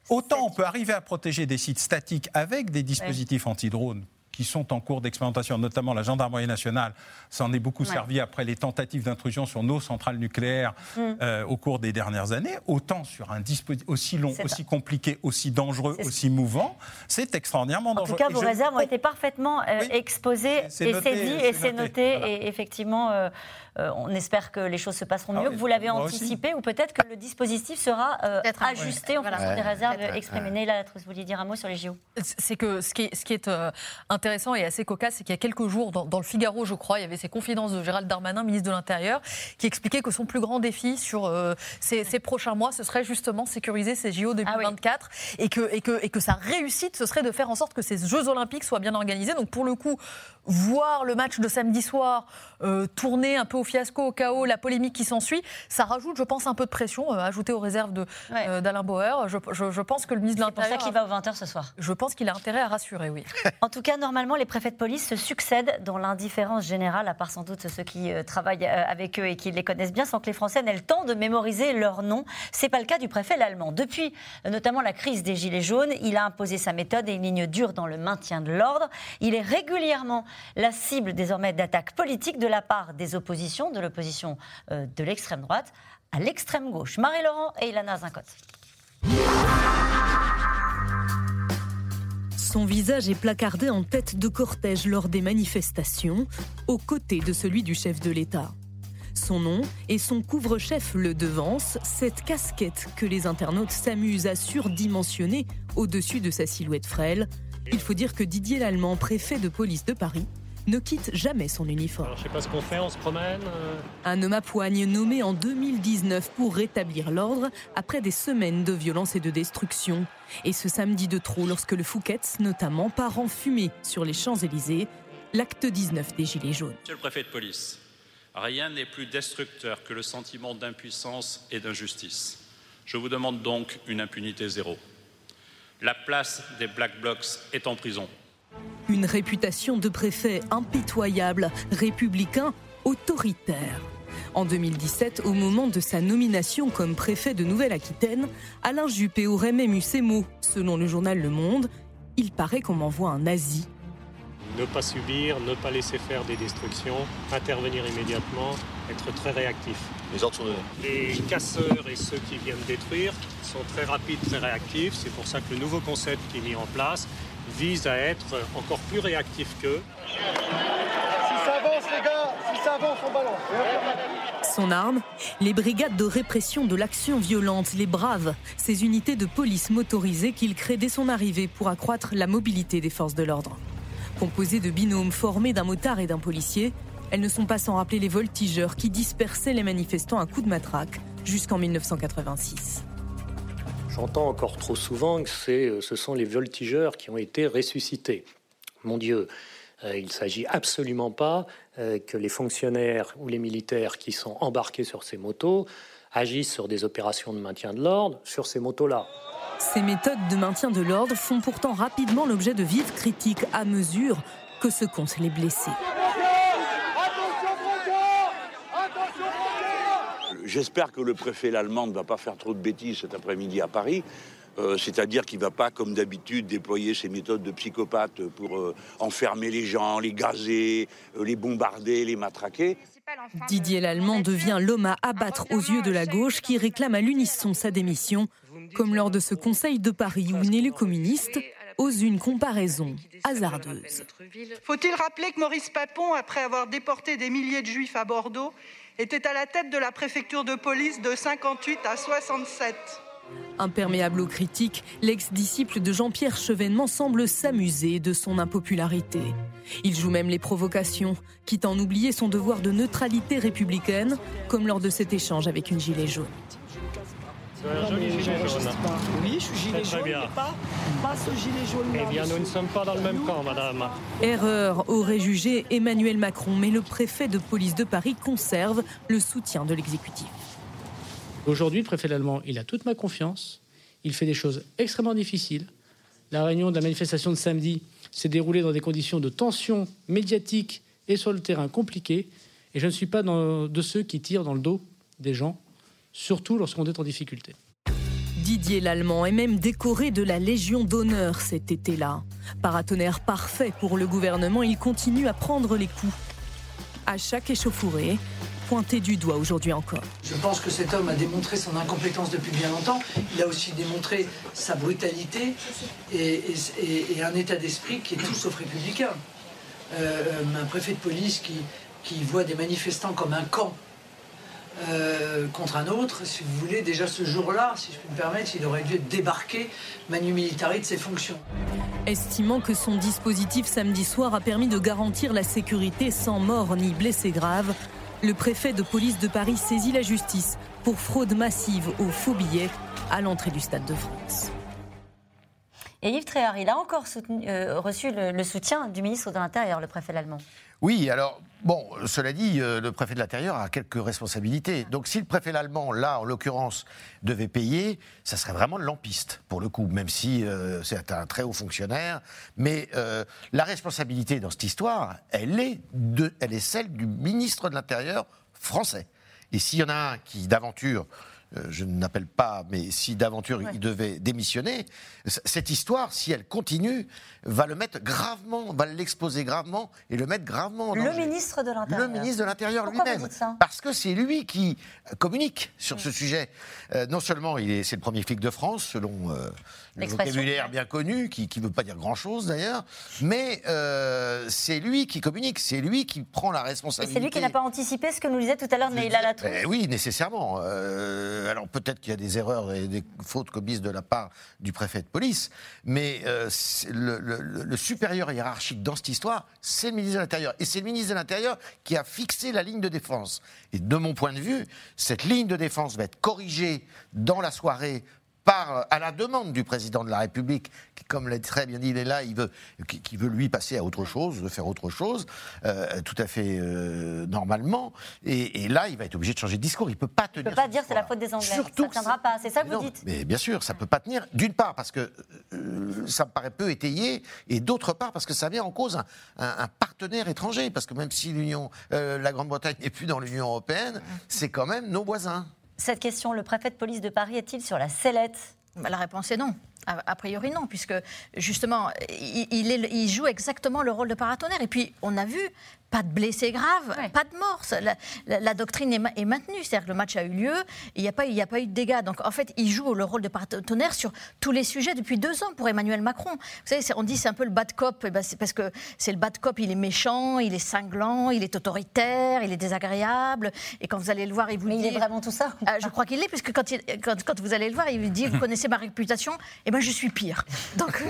B: autant on peut arriver à protéger des sites statiques avec des dispositifs anti-drones qui sont en cours d'expérimentation, notamment la gendarmerie nationale, s'en est beaucoup
A: Ouais.
B: servi après les tentatives d'intrusion sur nos centrales nucléaires
A: Mm.
B: euh, au cours des dernières années, autant sur un dispositif aussi long, aussi compliqué, aussi dangereux, aussi mouvant, c'est extraordinairement
A: En
B: dangereux.
A: tout cas, vos
B: je-
A: réserves ont été parfaitement euh, exposées et c'est dit et c'est
B: noté.
A: noté. Et effectivement, euh, on espère que les choses se passeront
B: Ah
A: mieux, que vous l'avez
B: aussi.
A: anticipé ou peut-être que le dispositif sera euh, ajusté en
E: Voilà.
A: fonction des réserves exprimées. Néla Latrous, vous vouliez dire un mot sur les JO
E: C'est que ce qui est, ce qui est euh, intéressant et assez cocasse, c'est qu'il y a quelques jours, dans, dans le Figaro, je crois, il y avait ces confidences de Gérald Darmanin, ministre de l'Intérieur, qui expliquait que son plus grand défi sur euh, ces, ces prochains mois, ce serait justement sécuriser ces JO 2024 et, que, et, que, et que sa réussite, ce serait de faire en sorte que ces Jeux Olympiques soient bien organisés. Donc pour le coup, voir le match de samedi soir euh, tourner un peu au fiasco, au chaos, la polémique qui s'ensuit, ça rajoute, je pense, un peu de pression, euh, ajoutée aux réserves euh, d'Alain Bauer. Je, je- je pense que le ministre de
A: C'est pour ça
E: l'Intérieur...
A: qu'il va aux 20h ce soir.
E: Je pense qu'il a intérêt à rassurer, oui. <laughs>
A: En tout cas, normalement, les préfets de police se succèdent dans l'indifférence générale, à part sans doute ceux qui euh, travaillent euh, avec eux et qui les connaissent bien, sans que les Français n'aient le temps de mémoriser leur nom. C'est pas le cas du préfet l'allemand. Depuis notamment la crise des Gilets jaunes, il a imposé sa méthode et une ligne dure dans le maintien de l'ordre. Il est régulièrement la cible désormais d'attaques politiques de la part des oppositions, de l'opposition euh, de l'extrême droite à l'extrême gauche. Marie-Laurent et Ilana Zincotte.
N: Son visage est placardé en tête de cortège lors des manifestations, aux côtés de celui du chef de l'État. Son nom et son couvre-chef le devancent, cette casquette que les internautes s'amusent à surdimensionner au-dessus de sa silhouette frêle. Il faut dire que Didier Lallemand, préfet de police de Paris, ne quitte jamais son uniforme.
O: Alors, je sais pas ce qu'on fait, on se promène. euh,
N: Un homme à poigne nommé en 2019 pour rétablir l'ordre après des semaines de violence et de destruction. Et ce samedi de trop, lorsque le Fouquet's notamment part en fumée sur les Champs-Élysées, l'acte 19 des Gilets jaunes.
P: Monsieur le préfet de police, rien n'est plus destructeur que le sentiment d'impuissance et d'injustice. Je vous demande donc une impunité zéro. La place des Black Blocs est en prison.
N: Une réputation de préfet impitoyable, républicain, autoritaire. En 2017, au moment de sa nomination comme préfet de Nouvelle-Aquitaine, Alain Juppé aurait même eu ces mots. Selon le journal Le Monde, il paraît qu'on m'envoie un nazi.
O: ne pas subir, ne pas laisser faire des destructions, intervenir immédiatement, être très réactif.
Q: Les ordres sont donnés.
O: Les casseurs et ceux qui viennent détruire sont très rapides, très réactifs. C'est pour ça que le nouveau concept qui est mis en place vise à être encore plus réactif qu'eux.
R: Si ça avance, les gars, si ça avance, on balance.
N: Son arme Les brigades de répression de l'action violente, les Braves, ces unités de police motorisées qu'il crée dès son arrivée pour accroître la mobilité des forces de l'ordre. Composées de binômes formés d'un motard et d'un policier, elles ne sont pas sans rappeler les voltigeurs qui dispersaient les manifestants à coups de matraque jusqu'en 1986.
O: J'entends encore trop souvent que euh, ce sont les voltigeurs qui ont été ressuscités. Mon Dieu, euh, il ne s'agit absolument pas euh, que les fonctionnaires ou les militaires qui sont embarqués sur ces motos agissent sur des opérations de maintien de l'ordre sur ces motos-là.
N: Ces méthodes de maintien de l'ordre font pourtant rapidement l'objet de vives critiques à mesure que se comptent les blessés.
K: J'espère que le préfet l'allemand ne va pas faire trop de bêtises cet après-midi à Paris. Euh, C'est-à-dire qu'il ne va pas, comme d'habitude, déployer ses méthodes de psychopathe pour euh, enfermer les gens, les gazer, euh, les bombarder, les matraquer.
N: Didier Lallemand devient l'homme à abattre aux yeux de la gauche qui réclame à l'unisson sa démission, comme lors de ce Conseil de Paris où une élue communiste ose une comparaison hasardeuse.
S: Faut-il rappeler que Maurice Papon, après avoir déporté des milliers de juifs à Bordeaux, était à la tête de la préfecture de police de 58 à 67
N: Imperméable aux critiques, l'ex-disciple de Jean-Pierre Chevènement semble s'amuser de son impopularité. Il joue même les provocations, quitte à en oublier son devoir de neutralité républicaine, comme lors de cet échange avec une gilet jaune.
O: Un joli gilet jaune.
R: Oui, je suis gilet
O: Très,
R: jaune,
O: bien.
R: mais pas, pas ce gilet jaune
O: Eh bien, nous ne sommes pas dans le même camp, madame.
N: Erreur aurait jugé Emmanuel Macron, mais le préfet de police de Paris conserve le soutien de l'exécutif.
J: Aujourd'hui, le préfet allemand, il a toute ma confiance. Il fait des choses extrêmement difficiles. La réunion de la manifestation de samedi s'est déroulée dans des conditions de tension médiatique et sur le terrain compliquées. Et je ne suis pas dans- de ceux qui tirent dans le dos des gens, surtout lorsqu'on est en difficulté.
N: Didier Lallemand est même décoré de la Légion d'honneur cet été-là. Paratonnerre parfait pour le gouvernement, il continue à prendre les coups. À chaque échauffourée, pointé du doigt aujourd'hui encore.
M: Je pense que cet homme a démontré son incompétence depuis bien longtemps. Il a aussi démontré sa brutalité et, et- et un état d'esprit qui est tout sauf républicain. Euh, un préfet de police qui, qui voit des manifestants comme un camp euh, contre un autre, si vous voulez, déjà ce jour-là, si je puis me permettre, il aurait dû être débarqué manu militari de ses fonctions.
N: Estimant que son dispositif samedi soir a permis de garantir la sécurité sans mort ni blessés graves, le préfet de police de Paris saisit la justice pour fraude massive aux faux billets à l'entrée du Stade de France.
A: Et Yves Tréhard, il a encore soutenu- euh, reçu le, le soutien du ministre de l'Intérieur, le préfet allemand.
D: Oui, alors, bon, cela dit, euh, le préfet de l'Intérieur a quelques responsabilités. Donc, si le préfet allemand, là, en l'occurrence, devait payer, ça serait vraiment de lampiste, pour le coup, même si euh, c'est un très haut fonctionnaire. Mais euh, la responsabilité dans cette histoire, elle est, de, elle est celle du ministre de l'Intérieur français. Et s'il y en a un qui, d'aventure, je n'appelle pas, mais si d'aventure il devait démissionner, cette histoire, si elle continue, va le mettre gravement, va l'exposer gravement et le mettre gravement en
A: Le
D: danger.
A: ministre de l'Intérieur.
D: Le ministre de l'Intérieur lui-même. Parce que c'est lui qui communique sur ce sujet. Euh, non seulement il est, c'est le premier flic de France, selon euh, le vocabulaire bien connu, qui ne veut pas dire grand-chose d'ailleurs, mais euh, c'est lui qui communique, c'est lui qui prend la
A: Et
D: responsabilité.
A: c'est lui qui n'a pas anticipé ce que nous disait tout à l'heure Neila Latour.
D: Eh oui, nécessairement. Euh, alors peut-être qu'il y a des erreurs et des fautes commises de la part du préfet de police, mais euh, le supérieur hiérarchique dans cette histoire, c'est le ministre de l'Intérieur. Et c'est le ministre de l'Intérieur qui a fixé la ligne de défense. Et de mon point de vue, cette ligne de défense va être corrigée dans la soirée par, à la demande du président de la République, qui, comme l'a très bien dit, il est là, il veut, qui, qui veut lui passer à autre chose, de faire autre chose, euh, tout à fait euh, normalement. Et, et là, il va être obligé de changer de discours. Il peut pas tenir.
A: ne peux pas dire c'est la faute des Anglais.
D: Surtout
A: ça ne tiendra pas. C'est ça que vous
D: non,
A: dites
D: Mais bien sûr, ça peut pas tenir. D'une part parce que euh, ça me paraît peu étayé, et d'autre part parce que ça met en cause un, un- un partenaire étranger. Parce que même si l'Union, euh, la Grande-Bretagne n'est plus dans l'Union européenne, c'est quand même nos voisins.
A: Cette question, le préfet de police de Paris est-il sur la sellette?
C: Bah, La réponse est non. A, priori, non, puisque justement, il, il joue exactement le rôle de paratonnerre. Et puis, on a vu, pas de blessés graves, pas de morts. La, la- la doctrine est, ma- est maintenue. C'est-à-dire que le match a eu lieu, il n'y a, pas eu- il y a pas eu de dégâts. Donc, en fait, il joue le rôle de paratonnerre sur tous les sujets depuis deux ans pour Emmanuel Macron. Vous savez, on dit c'est un peu le bad cop. Eh ben, c'est parce que c'est le bad cop, il est méchant, il est cinglant, il est autoritaire, il est désagréable. Et quand vous allez le voir, il vous
A: Mais
C: dit.
A: il est vraiment tout ça
C: Ah, Je crois qu'il l'est, puisque quand, il- quand, quand vous allez le voir, il vous dit Vous connaissez ma réputation Eh bien, je suis pire. <laughs> Donc,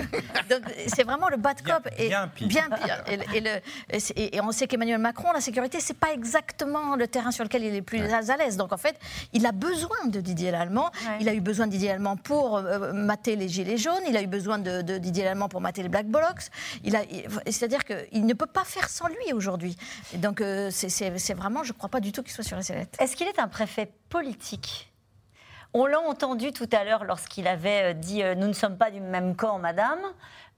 C: c'est vraiment le bad cop. et,
B: bien pire.
C: Bien pire. Et, et le- et et on sait qu'Emmanuel Macron, la sécurité, c'est pas exactement le terrain sur lequel il est plus à l'aise. Donc, en fait, il a besoin de Didier Lallemand. Il a eu besoin de Didier Lallemand pour euh, mater les gilets jaunes. Il a eu besoin de, de Didier Lallemand pour mater les black blocs. Il a, il- c'est-à-dire qu'il ne peut pas faire sans lui aujourd'hui. Donc, euh, c'est- c'est c'est vraiment, je ne crois pas du tout qu'il soit sur la sellette.
A: Est-ce qu'il est un préfet politique? On l'a entendu tout à l'heure lorsqu'il avait euh, dit euh, Nous ne sommes pas du même camp, madame.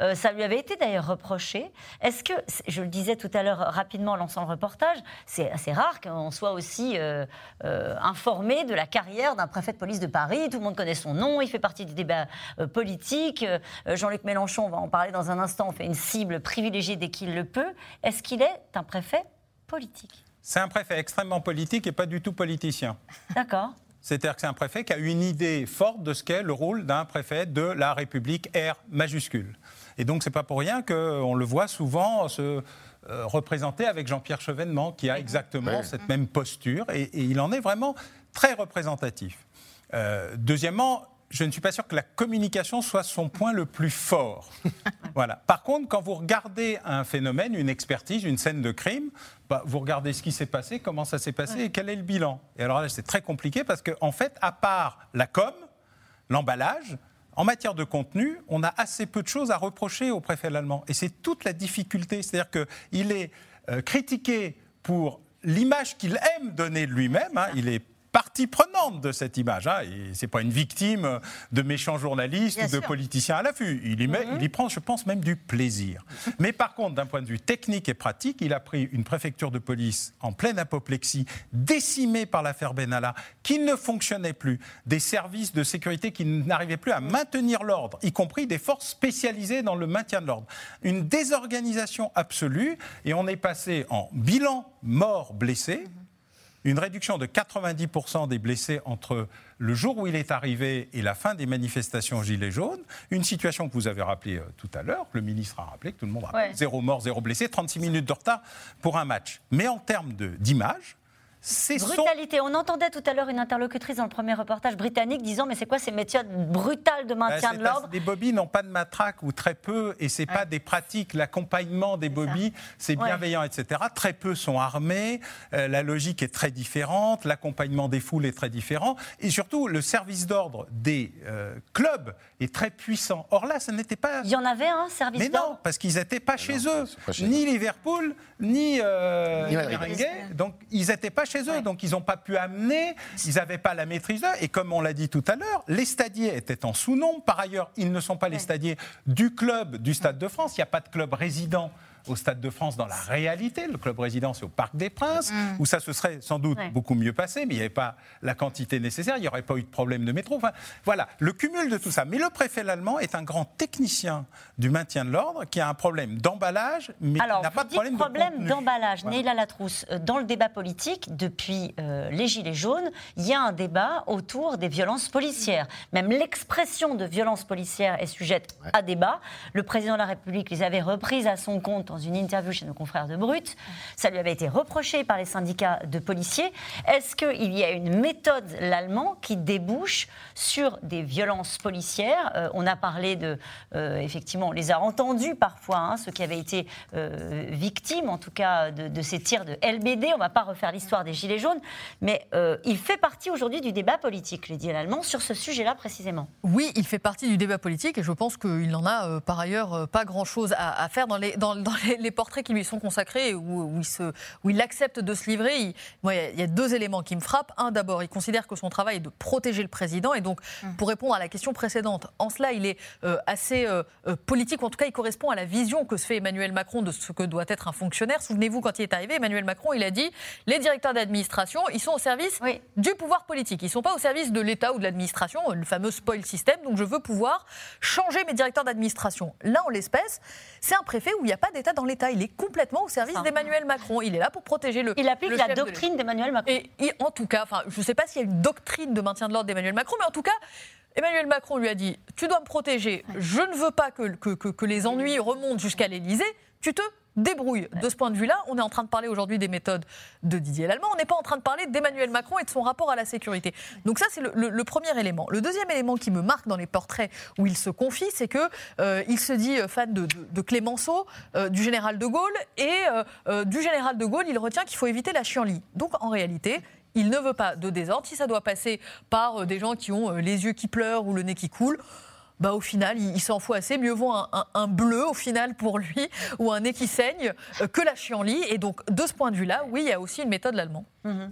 A: Euh, ça lui avait été d'ailleurs reproché. Est-ce que, je le disais tout à l'heure rapidement en lançant le reportage, c'est assez rare qu'on soit aussi euh, euh, informé de la carrière d'un préfet de police de Paris. Tout le monde connaît son nom, il fait partie du débat politique. Jean-Luc Mélenchon, on va en parler dans un instant, fait une cible privilégiée dès qu'il le peut. Est-ce qu'il est un préfet politique?
B: C'est un préfet extrêmement politique et pas du tout politicien.
A: D'accord.
B: C'est-à-dire que c'est un préfet qui a une idée forte de ce qu'est le rôle d'un préfet de la République R majuscule. Et donc c'est pas pour rien qu'on le voit souvent se euh, représenter avec Jean-Pierre Chevènement, qui a exactement cette même posture, et, et il en est vraiment très représentatif. Euh, deuxièmement, je ne suis pas sûr que la communication soit son point le plus fort. <laughs> voilà. Par contre, quand vous regardez un phénomène, une expertise, une scène de crime, bah, vous regardez ce qui s'est passé, comment ça s'est passé et quel est le bilan. Et alors là, c'est très compliqué parce qu'en en fait, à part la com, l'emballage, en matière de contenu, on a assez peu de choses à reprocher au préfet allemand. Et c'est toute la difficulté. C'est-à-dire qu'il est euh, critiqué pour l'image qu'il aime donner de lui-même. hein. Il est partie prenante de cette image. Hein, et c'est pas une victime de méchants journalistes
C: Bien
B: ou de
C: sûr.
B: politiciens à l'affût. Il, y met- il y prend, je pense, même du plaisir. <laughs> Mais par contre, d'un point de vue technique et pratique, il a pris une préfecture de police en pleine apoplexie, décimée par l'affaire Benalla, qui ne fonctionnait plus, des services de sécurité qui n'arrivaient plus à maintenir l'ordre, y compris des forces spécialisées dans le maintien de l'ordre. Une désorganisation absolue, et on est passé en bilan mort blessé une réduction de 90% des blessés entre le jour où il est arrivé et la fin des manifestations Gilets jaunes. Une situation que vous avez rappelée euh, tout à l'heure, le ministre a rappelé, que tout le monde a rappelé.
A: Ouais.
B: Zéro mort, zéro blessé, 36 minutes de retard pour un match. Mais en termes d'image, c'est son
A: Brutalité. On entendait tout à l'heure une interlocutrice dans le premier reportage britannique disant mais c'est quoi ces méthodes brutales de
B: Bah,
A: maintien de l'ordre
B: Les bobbies n'ont pas de matraque ou très peu, et c'est pas des pratiques. L'accompagnement des bobbies, c'est
A: Ouais.
B: bienveillant, etc. Très peu sont armés. euh, la logique est très différente. L'accompagnement des foules est très différent, et surtout le service d'ordre des euh, clubs est très puissant. Or là, ce n'était pas.
A: Il y en avait un service
B: Mais
A: d'ordre
B: non, parce qu'ils n'étaient pas chez eux,
D: pas chez
B: ni Liverpool, ni euh,
D: Ni.
B: Donc ils n'étaient pas chez eux, donc ils n'ont pas pu amener, ils n'avaient pas la maîtrise d'eux. Et comme on l'a dit tout à l'heure, les stadiers étaient en sous-nombre. Par ailleurs, ils ne sont pas les stadiers du club du Stade de France. Il n'y a pas de club résident au Stade de France dans la réalité. Le club résident, c'est au Parc des Princes, où ça se serait sans doute
A: Ouais.
B: beaucoup mieux passé, mais il n'y avait pas la quantité nécessaire, il n'y aurait pas eu de problème de métro. Enfin, voilà, le cumul de tout ça. Mais le préfet allemand est un grand technicien du maintien de l'ordre qui a un problème d'emballage, mais
A: Alors,
B: qui n'a pas de problème,
A: problème
B: de
A: d'emballage.
B: Voilà.
A: Neila Latrousse, euh, dans le débat politique, depuis euh, les Gilets jaunes, il y a un débat autour des violences policières. Même l'expression de violence policière est sujette à débat. Le président de la République les avait reprises à son compte dans une interview chez nos confrères de Brut. Ça lui avait été reproché par les syndicats de policiers. Est-ce qu'il y a une méthode, l'allemand, qui débouche sur des violences policières? Euh, On a parlé de, euh, effectivement, on les a entendus parfois, hein, ceux qui avaient été euh, victimes, en tout cas, de, ces tirs de LBD. On ne va pas refaire l'histoire des Gilets jaunes, mais il fait partie aujourd'hui du débat politique, le dit l'allemand, sur ce sujet-là précisément.
E: Oui, il fait partie du débat politique et je pense qu'il n'en a par ailleurs pas grand-chose à, faire les, dans les, les portraits qui lui sont consacrés où, où il, se, où il accepte de se livrer. Il, moi, il y a- il y a deux éléments qui me frappent. Un, d'abord, il considère que son travail est de protéger le président et donc, pour répondre à la question précédente, en cela, il est euh, assez euh, euh, politique, ou en tout cas, il correspond à la vision que se fait Emmanuel Macron de ce que doit être un fonctionnaire. Souvenez-vous, quand il est arrivé, Emmanuel Macron, il a dit les directeurs d'administration, ils sont au service du pouvoir politique. Ils ne sont pas au service de l'État ou de l'administration, le fameux spoil system. Donc je veux pouvoir changer mes directeurs d'administration. Là, en l'espèce, c'est un préfet où il n'y a pas d'État dans l'État. Il est complètement au service d'Emmanuel Macron. Il est là pour protéger le.
A: Il applique
E: le
A: la doctrine d'Emmanuel Macron.
E: Et, et en tout cas, enfin, je ne sais pas s'il y a une doctrine de maintien de l'ordre d'Emmanuel Macron, mais en tout cas. Emmanuel Macron lui a dit Tu dois me protéger, je ne veux pas que, que, que- que les ennuis remontent jusqu'à l'Élysée, tu te débrouilles. De ce point de vue-là, on est en train de parler aujourd'hui des méthodes de Didier Lallemand, on n'est pas en train de parler d'Emmanuel Macron et de son rapport à la sécurité. Donc ça, c'est le, premier élément. Le deuxième élément qui me marque dans les portraits où il se confie, c'est que euh, se dit euh, fan de, Clémenceau, euh, du général de Gaulle, et du général de Gaulle, il retient qu'il faut éviter la chienlit. Donc en réalité, il ne veut pas de désordre. Si ça doit passer par des gens qui ont les yeux qui pleurent ou le nez qui coule, bah, au final, il, s'en fout assez. Mieux vaut un bleu, au final, pour lui, <laughs> ou un nez qui saigne, euh, que la chienlit. Et donc, de ce point de vue-là, oui, il y a aussi une méthode l'allemand.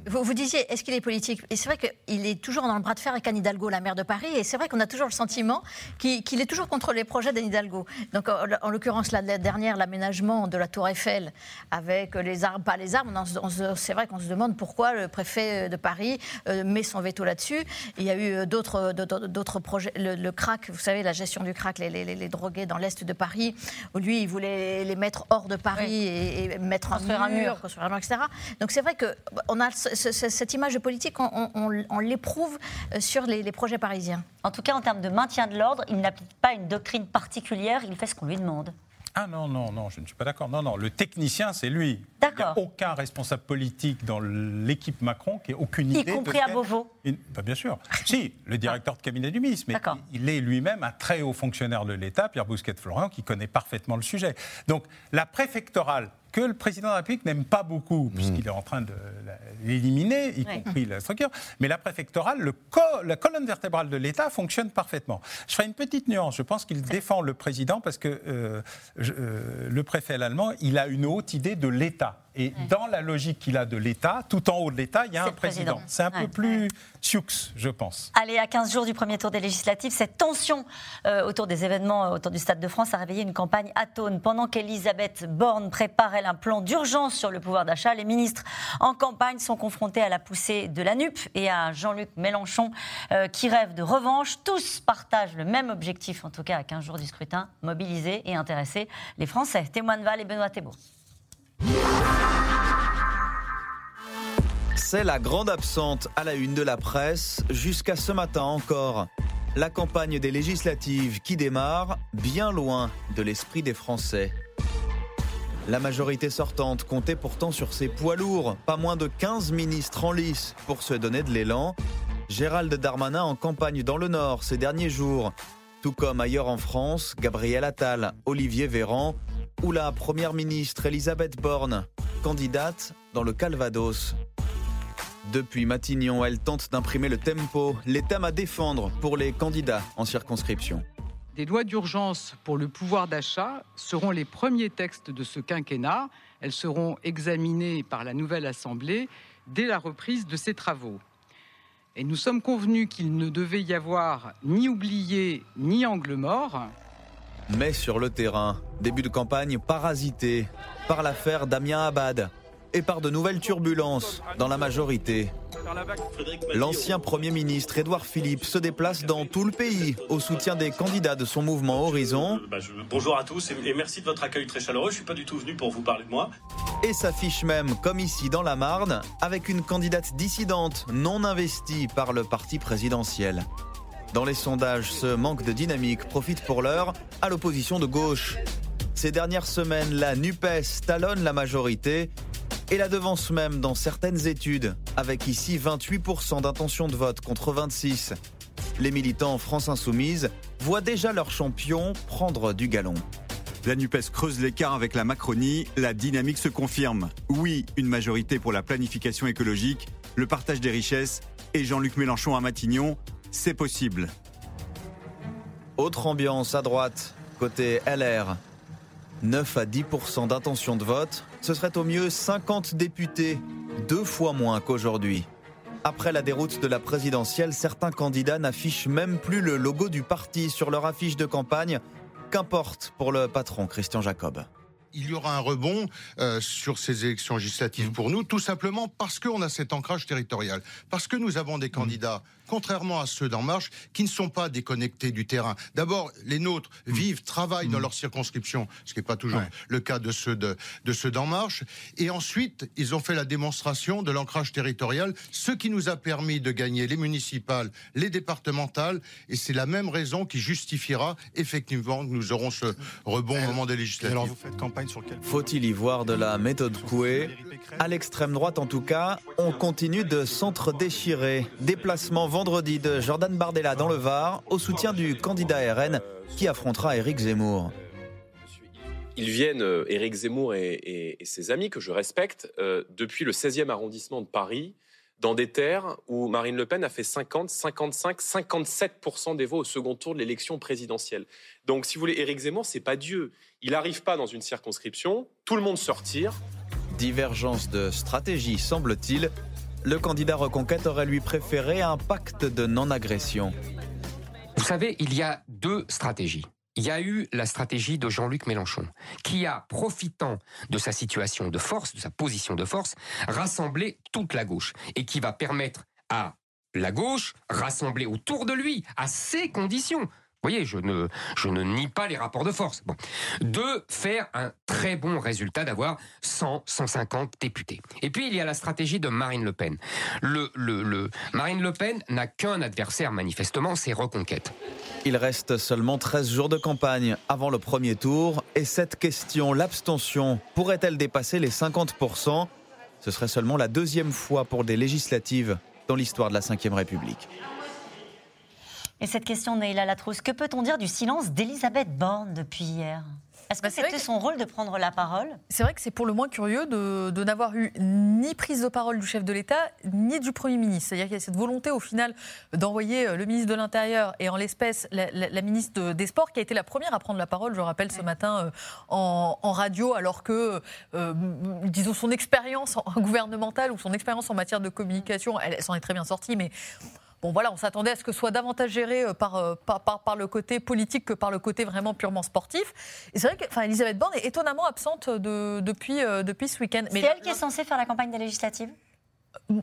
C: Vous, vous disiez, est-ce qu'il est politique? Et c'est vrai qu'il est toujours dans le bras de fer avec Anne Hidalgo, la maire de Paris, et c'est vrai qu'on a toujours le sentiment qu'il est toujours contre les projets d'Anne Hidalgo. Donc, en, en l'occurrence, la, la dernière, l'aménagement de la Tour Eiffel, avec les arbres, pas les arbres, c'est vrai qu'on se demande pourquoi le préfet de Paris euh, met son veto là-dessus. Il y a eu euh, d'autres projets, le, le crack, vous savez, la gestion du crack, les, les- les- les drogués dans l'Est de Paris, où lui, il voulait les mettre hors de Paris et, et mettre
A: Construire
C: un
A: un
C: mur,
A: mur.
C: construire un mur, etc. Donc c'est vrai qu'on a ce- ce- cette image de politique, on, on- on- on l'éprouve euh, sur les, les projets parisiens.
A: En tout cas, en termes de maintien de l'ordre, il n'applique pas une doctrine particulière, il fait ce qu'on lui demande.
B: Ah non, non, non, je ne suis pas d'accord. Non, non, le technicien, c'est lui. Il n'y a aucun responsable politique dans l'équipe Macron qui ait aucune
A: Y
B: idée. de
A: compris à Beauvau.
B: Une- bah, Bien sûr. <laughs> si, le directeur de cabinet du ministre. Mais il est lui-même un très haut fonctionnaire de l'État, Pierre Bousquet-Florian, qui connaît parfaitement le sujet. Donc, la préfectorale, que le président de la République n'aime pas beaucoup, puisqu'il est en train de l'éliminer, y
A: Ouais.
B: compris la structure, mais la préfectorale, le co- la colonne vertébrale de l'État fonctionne parfaitement. Je ferai une petite nuance. Je pense qu'il défend le président parce que euh, je- euh, le préfet allemand, il a une haute idée de l'État. Et dans la logique qu'il a de l'État, tout en haut de l'État, il y a un
A: président.
B: C'est un peu plus sioux, je pense.
A: Allez, à 15 jours du premier tour des législatives, cette tension euh, autour des événements euh, autour du Stade de France a réveillé une campagne atone. Pendant qu'Elisabeth Borne prépare, elle, un plan d'urgence sur le pouvoir d'achat, les ministres en campagne sont confrontés à la poussée de la NUP et à Jean-Luc Mélenchon euh, qui rêve de revanche. Tous partagent le même objectif, en tout cas à 15 jours du scrutin, mobiliser et intéresser les Français. Témoin de Val et Benoît Thébault.
I: C'est la grande absente à la une de la presse jusqu'à ce matin encore. La campagne des législatives qui démarre bien loin de l'esprit des Français. La majorité sortante comptait pourtant sur ses poids lourds, pas moins de 15 ministres en lice pour se donner de l'élan. Gérald Darmanin en campagne dans le Nord ces derniers jours, tout comme ailleurs en France, Gabriel Attal, Olivier Véran ou la première ministre Elisabeth Borne, candidate dans le Calvados. Depuis Matignon, elle tente d'imprimer le tempo, les thèmes à défendre pour les candidats en circonscription.
Q: Des lois d'urgence pour le pouvoir d'achat seront les premiers textes de ce quinquennat. Elles seront examinées par la nouvelle Assemblée dès la reprise de ses travaux. Et nous sommes convenus qu'il ne devait y avoir ni oublié ni angle mort.
I: Mais sur le terrain, début de campagne parasité par l'affaire Damien Abad et par de nouvelles turbulences dans la majorité. L'ancien Premier ministre Édouard Philippe se déplace dans tout le pays au soutien des candidats de son mouvement Horizon
T: Bah, bonjour à tous et, et merci de votre accueil très chaleureux. Je suis pas du tout venu pour vous parler de moi.
I: et s'affiche même, comme ici dans la Marne, avec une candidate dissidente non investie par le parti présidentiel. Dans les sondages, ce manque de dynamique profite pour l'heure à l'opposition de gauche. Ces dernières semaines, la NUPES talonne la majorité et la devance même dans certaines études, avec ici 28% d'intention de vote contre 26. Les militants France Insoumise voient déjà leur champion prendre du galon.
G: La NUPES creuse l'écart avec la Macronie, la dynamique se confirme. Oui, une majorité pour la planification écologique, le partage des richesses et Jean-Luc Mélenchon à Matignon, c'est possible.
I: Autre ambiance à droite, côté LR. 9 à 10% d'intention de vote, ce serait au mieux 50 députés, deux fois moins qu'aujourd'hui. Après la déroute de la présidentielle, certains candidats n'affichent même plus le logo du parti sur leur affiche de campagne. Qu'importe pour le patron Christian Jacob.
U: il y aura un rebond euh, sur ces élections
G: Mmh.
U: législatives pour nous, tout simplement parce qu'on a cet ancrage territorial, parce que nous avons des candidats, contrairement à ceux d'En Marche, qui ne sont pas déconnectés du terrain. D'abord, les nôtres vivent, travaillent dans leur circonscription, ce qui n'est pas toujours.
G: Ouais.
U: le cas de ceux de, de ceux d'En Marche. Et ensuite, ils ont fait la démonstration de l'ancrage territorial, ce qui nous a permis de gagner les municipales, les départementales, et c'est la même raison qui justifiera effectivement que nous aurons ce rebond au moment des législatives.
G: alors vous faites campagne sur quel
I: Faut-il y voir de la méthode Coué À l'extrême droite en tout cas, on continue de s'entre-déchirer. Déplacement vendredi de Jordan Bardella dans le Var au soutien du candidat RN qui affrontera Éric Zemmour.
V: Ils viennent, euh, Éric Zemmour et, et- et ses amis, que je respecte, euh, depuis le 16e arrondissement de Paris, dans des terres où Marine Le Pen a fait 50, 55, 57% des voix au second tour de l'élection présidentielle. Donc, si vous voulez, Éric Zemmour, c'est pas Dieu. Il n'arrive pas dans une circonscription, tout le monde se retire.
I: Divergence de stratégie, semble-t-il. Le candidat Reconquête aurait lui préféré un pacte de non-agression.
L: Vous savez, il y a deux stratégies. Il y a eu la stratégie de Jean-Luc Mélenchon, qui a, profitant de sa situation de force, de sa position de force, rassemblé toute la gauche et qui va permettre à la gauche, rassemblée autour de lui, à ses conditions, vous voyez, je ne, nie pas les rapports de force. De faire un très bon résultat, d'avoir 100, 150 députés. Et puis, il y a la stratégie de Marine Le Pen. Marine Le Pen n'a qu'un adversaire, manifestement, c'est Reconquête.
I: Il reste seulement 13 jours de campagne avant le premier tour et cette question, l'abstention, pourrait-elle dépasser les 50% Ce serait seulement la deuxième fois pour des législatives dans l'histoire de la Ve République.
A: Et cette question, Neila Latrousse, que peut-on dire du silence d'Elisabeth Borne depuis hier? Est-ce que
E: Bah,
A: c'était son rôle de prendre la parole?
E: C'est vrai que c'est pour le moins curieux de, de n'avoir eu ni prise de parole du chef de l'État, ni du Premier ministre. C'est-à-dire qu'il y a cette volonté, au final, d'envoyer euh, le ministre de l'Intérieur et, en l'espèce, la, la- la ministre de- des Sports, qui a été la première à prendre la parole, je rappelle, ce matin euh, en, en radio, alors que, euh, disons, son expérience en- <laughs> gouvernementale ou son expérience en matière de communication, elle, elle s'en est très bien sortie, mais Bon voilà, on s'attendait à ce que ce soit davantage géré euh, par, euh, par, par, par le côté politique que par le côté vraiment purement sportif. Et c'est vrai que enfin, Elisabeth Borne est étonnamment absente de, depuis, euh, depuis ce week-end.
A: C'est elle qui est censée faire la campagne des législatives?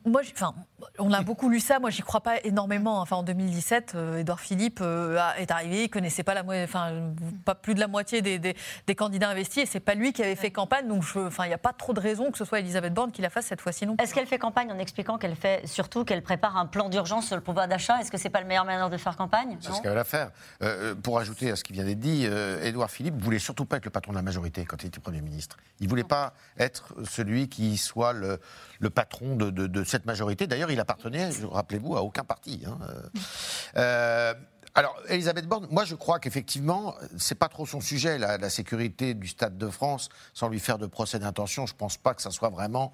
E: Moi, enfin, on a beaucoup lu ça. Moi, j'y crois pas énormément. Enfin, en 2017, euh, Édouard Philippe euh, a- est arrivé. Il connaissait pas la, enfin, pas plus de la moitié des, des- des candidats investis, et c'est pas lui qui avait fait campagne. Donc, je- enfin, il n'y a pas trop de raison que ce soit Elisabeth Borne qui la fasse cette fois-ci non plus.
A: Est-ce qu'elle fait campagne en expliquant qu'elle fait surtout qu'elle prépare un plan d'urgence sur le pouvoir d'achat? Est-ce que c'est pas le meilleur manière de faire campagne?
D: C'est ce qu'elle va faire. Euh, pour ajouter à ce qui vient d'être dit, euh, Édouard Philippe voulait surtout pas être le patron de la majorité quand il était Premier ministre. Il voulait pas être celui qui soit le, le patron de, cette majorité. D'ailleurs, il appartenait, rappelez-vous, à aucun parti. hein. Euh, euh, alors, Elisabeth Borne, moi je crois qu'effectivement, c'est pas trop son sujet, la, la sécurité du Stade de France, sans lui faire de procès d'intention. Je pense pas que ça soit vraiment.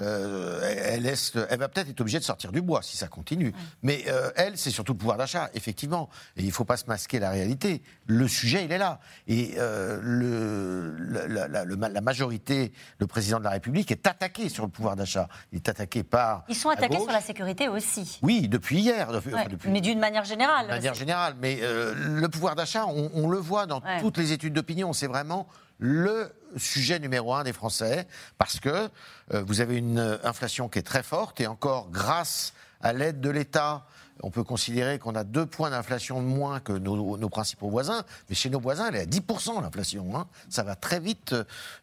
D: Euh, elle, laisse, elle va peut-être être obligée de sortir du bois si ça continue. Mais euh, elle, c'est surtout le pouvoir d'achat, effectivement. Et il ne faut pas se masquer la réalité. Le sujet, il est là. Et euh, le, la, la- la- le ma- la majorité, le président de la République est attaqué sur le pouvoir d'achat. Il est attaqué par.
A: Ils sont attaqués sur la sécurité aussi.
D: Oui, depuis hier. Depuis,
A: Ouais,
D: enfin, depuis-
A: Mais d'une manière générale.
D: de manière générale. Mais le pouvoir d'achat, on, on le voit dans
A: Ouais.
D: toutes les études d'opinion, c'est vraiment le sujet numéro un des Français, parce que euh, vous avez une euh, inflation qui est très forte, et encore grâce à l'aide de l'État. On peut considérer qu'on a deux points d'inflation de moins que nos, nos principaux voisins, mais chez nos voisins, elle est à 10% l'inflation. hein. Ça va très vite,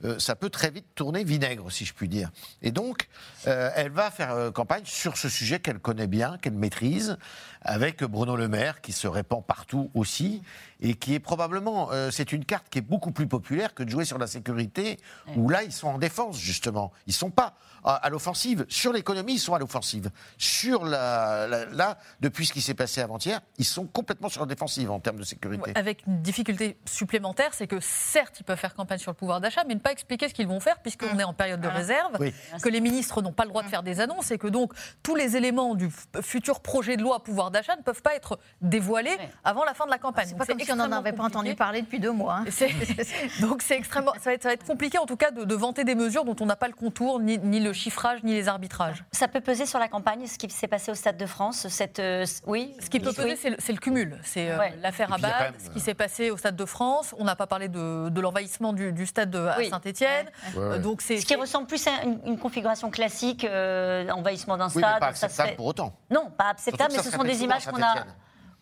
D: euh, ça peut très vite tourner vinaigre, si je puis dire. Et donc, euh, elle va faire euh, campagne sur ce sujet qu'elle connaît bien, qu'elle maîtrise, avec Bruno Le Maire, qui se répand partout aussi, et qui est probablement, euh, c'est une carte qui est beaucoup plus populaire que de jouer sur la sécurité, où là, ils sont en défense, justement. Ils sont pas à, à l'offensive. Sur l'économie, ils sont à l'offensive. Sur la, la- là, depuis ce qui s'est passé avant-hier, ils sont complètement sur la défensive en termes de sécurité.
E: Avec une difficulté supplémentaire, c'est que certes, ils peuvent faire campagne sur le pouvoir d'achat, mais ne pas expliquer ce qu'ils vont faire, puisqu'on est en période de réserve,
D: Oui.
E: que les ministres n'ont pas le droit de faire des annonces, et que donc tous les éléments du futur projet de loi pouvoir d'achat ne peuvent pas être dévoilés avant la fin de la campagne.
C: C'est On n'en avait pas entendu parler depuis deux mois. hein.
E: C'est- <laughs> Donc c'est extrêmement, ça va, être, ça va être compliqué en tout cas de, de vanter des mesures dont on n'a pas le contour, ni, ni le chiffrage, ni les arbitrages.
A: Ça peut peser sur la campagne, ce qui s'est passé au Stade de France, cette, euh, oui.
E: Ce qui peut peser, c'est le, c'est le cumul. C'est euh,
A: Ouais.
E: l'affaire Abad,
D: même,
E: ce qui s'est passé au Stade de France. On n'a pas parlé de, de l'envahissement du, du stade de- à
A: Oui.
E: Saint-Étienne.
D: Ouais, ouais.
E: donc c'est
A: Ce qui ressemble plus à une, une configuration classique, euh, envahissement d'un
D: Oui,
A: stade.
D: mais pas
A: ça
D: acceptable
A: fait-
D: pour autant.
A: Non, pas acceptable, mais ce sont des images qu'on a.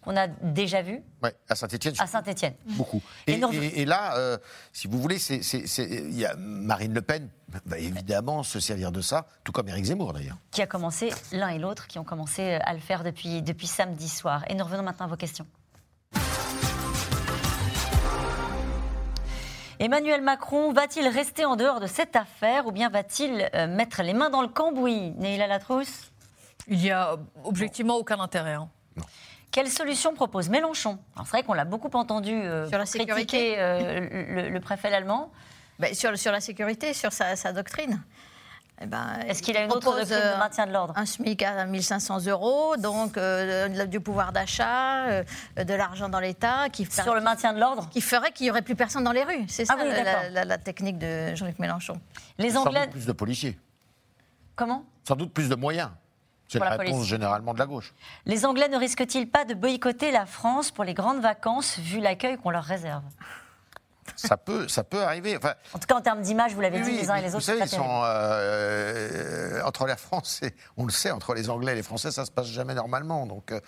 A: qu'on a déjà vues
D: Ouais, à Saint-Etienne.
A: à Saint-Étienne.
D: Beaucoup.
A: Et
D: Et,
A: nous-
D: et- et là, euh, si vous voulez, c'est- c'est- c'est- il y a Marine Le Pen va évidemment se servir de ça, tout comme Éric Zemmour d'ailleurs.
A: qui a commencé, l'un et l'autre, qui ont commencé à le faire depuis, depuis samedi soir. Et nous revenons maintenant à vos questions. Emmanuel Macron va-t-il rester en dehors de cette affaire ou bien va-t-il euh, mettre les mains dans le cambouis? Neila Latrousse
E: il n'y a objectivement aucun intérêt. hein.
A: Quelle solution propose Mélenchon? C'est vrai qu'on l'a beaucoup entendu euh,
C: Sur la
A: critiquer euh, le, le préfet allemand.
C: Ben, sur, sur la sécurité, sur sa, sa doctrine. Eh ben,
A: Est-ce qu'il a une autre doctrine de
C: euh,
A: maintien de l'ordre?
C: Un SMIC à 1500 euros, donc euh, du pouvoir d'achat, euh, de l'argent dans l'État. qui
A: Sur le maintien de l'ordre?
C: Qui ferait qu'il n'y aurait plus personne dans les rues. C'est ça
A: Ah oui,
C: la- la, la- la technique de Jean-Luc Mélenchon.
A: Les
D: Sans
A: Anglais.
D: doute plus de policiers,
A: Comment?
D: Sans doute plus de moyens. C'est la réponse généralement de la gauche?
A: Les Anglais ne risquent-ils pas de boycotter la France pour les grandes vacances vu l'accueil qu'on leur réserve?
D: Ça peut, ça peut arriver. Enfin,
A: En tout cas, en termes d'image, vous l'avez
D: oui,
A: dit les uns et les
D: vous
A: autres.
D: savez,
A: c'est
D: ils sont euh, entre l'Air France et on le sait, entre les Anglais et les Français, ça se passe jamais normalement. Donc, euh,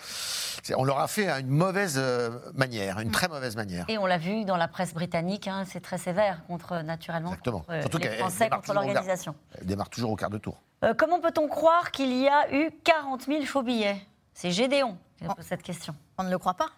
D: on leur a fait à une mauvaise euh, manière, une très mauvaise manière.
A: Et on l'a vu dans la presse britannique, hein, c'est très sévère contre, naturellement,
D: Exactement.
A: contre euh,
D: Surtout
A: les Français, contre l'organisation.
D: Elle démarre toujours au quart de tour.
A: Euh, comment peut-on croire qu'il y a eu 40 000 faux billets? C'est Gédéon qui pose cette question.
C: On ne le croit pas.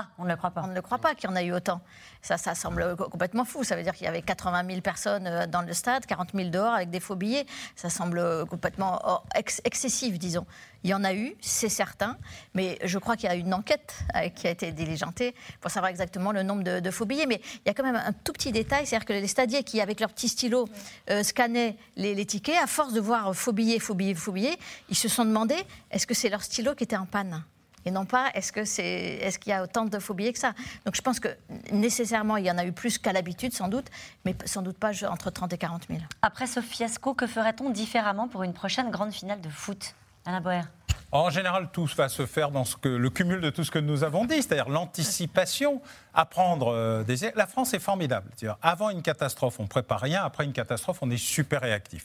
A: Ah, on ne le croit pas.
C: On ne le croit pas qu'il y en a eu autant. Ça, ça semble complètement fou. Ça veut dire qu'il y avait 80 000 personnes euh, dans le stade, 40 000 dehors avec des faux billets. Ça semble complètement oh, ex- excessif, disons. Il y en a eu, c'est certain, mais je crois qu'il y a une enquête euh, qui a été diligentée pour savoir exactement le nombre de, de faux billets. Mais il y a quand même un tout petit détail, c'est-à-dire que les stadiers qui, avec leur petit stylo, euh, scannaient les, les tickets, à force de voir faux billets, faux billets, faux billets, ils se sont demandé est-ce que c'est leur stylo qui était en panne? Et non pas est-ce que c'est est-ce qu'il y a autant de billets que ça? Donc je pense que nécessairement il y en a eu plus qu'à l'habitude sans doute, mais sans doute pas entre 30 et 40 000.
A: Après ce fiasco, que ferait-on différemment pour une prochaine grande finale de foot? Alain Boer
B: En général, tout va se faire dans ce que, le cumul de tout ce que nous avons dit, c'est-à-dire l'anticipation, apprendre euh, des... La France est formidable. Avant une catastrophe, on ne prépare rien. Après une catastrophe, on est super réactif.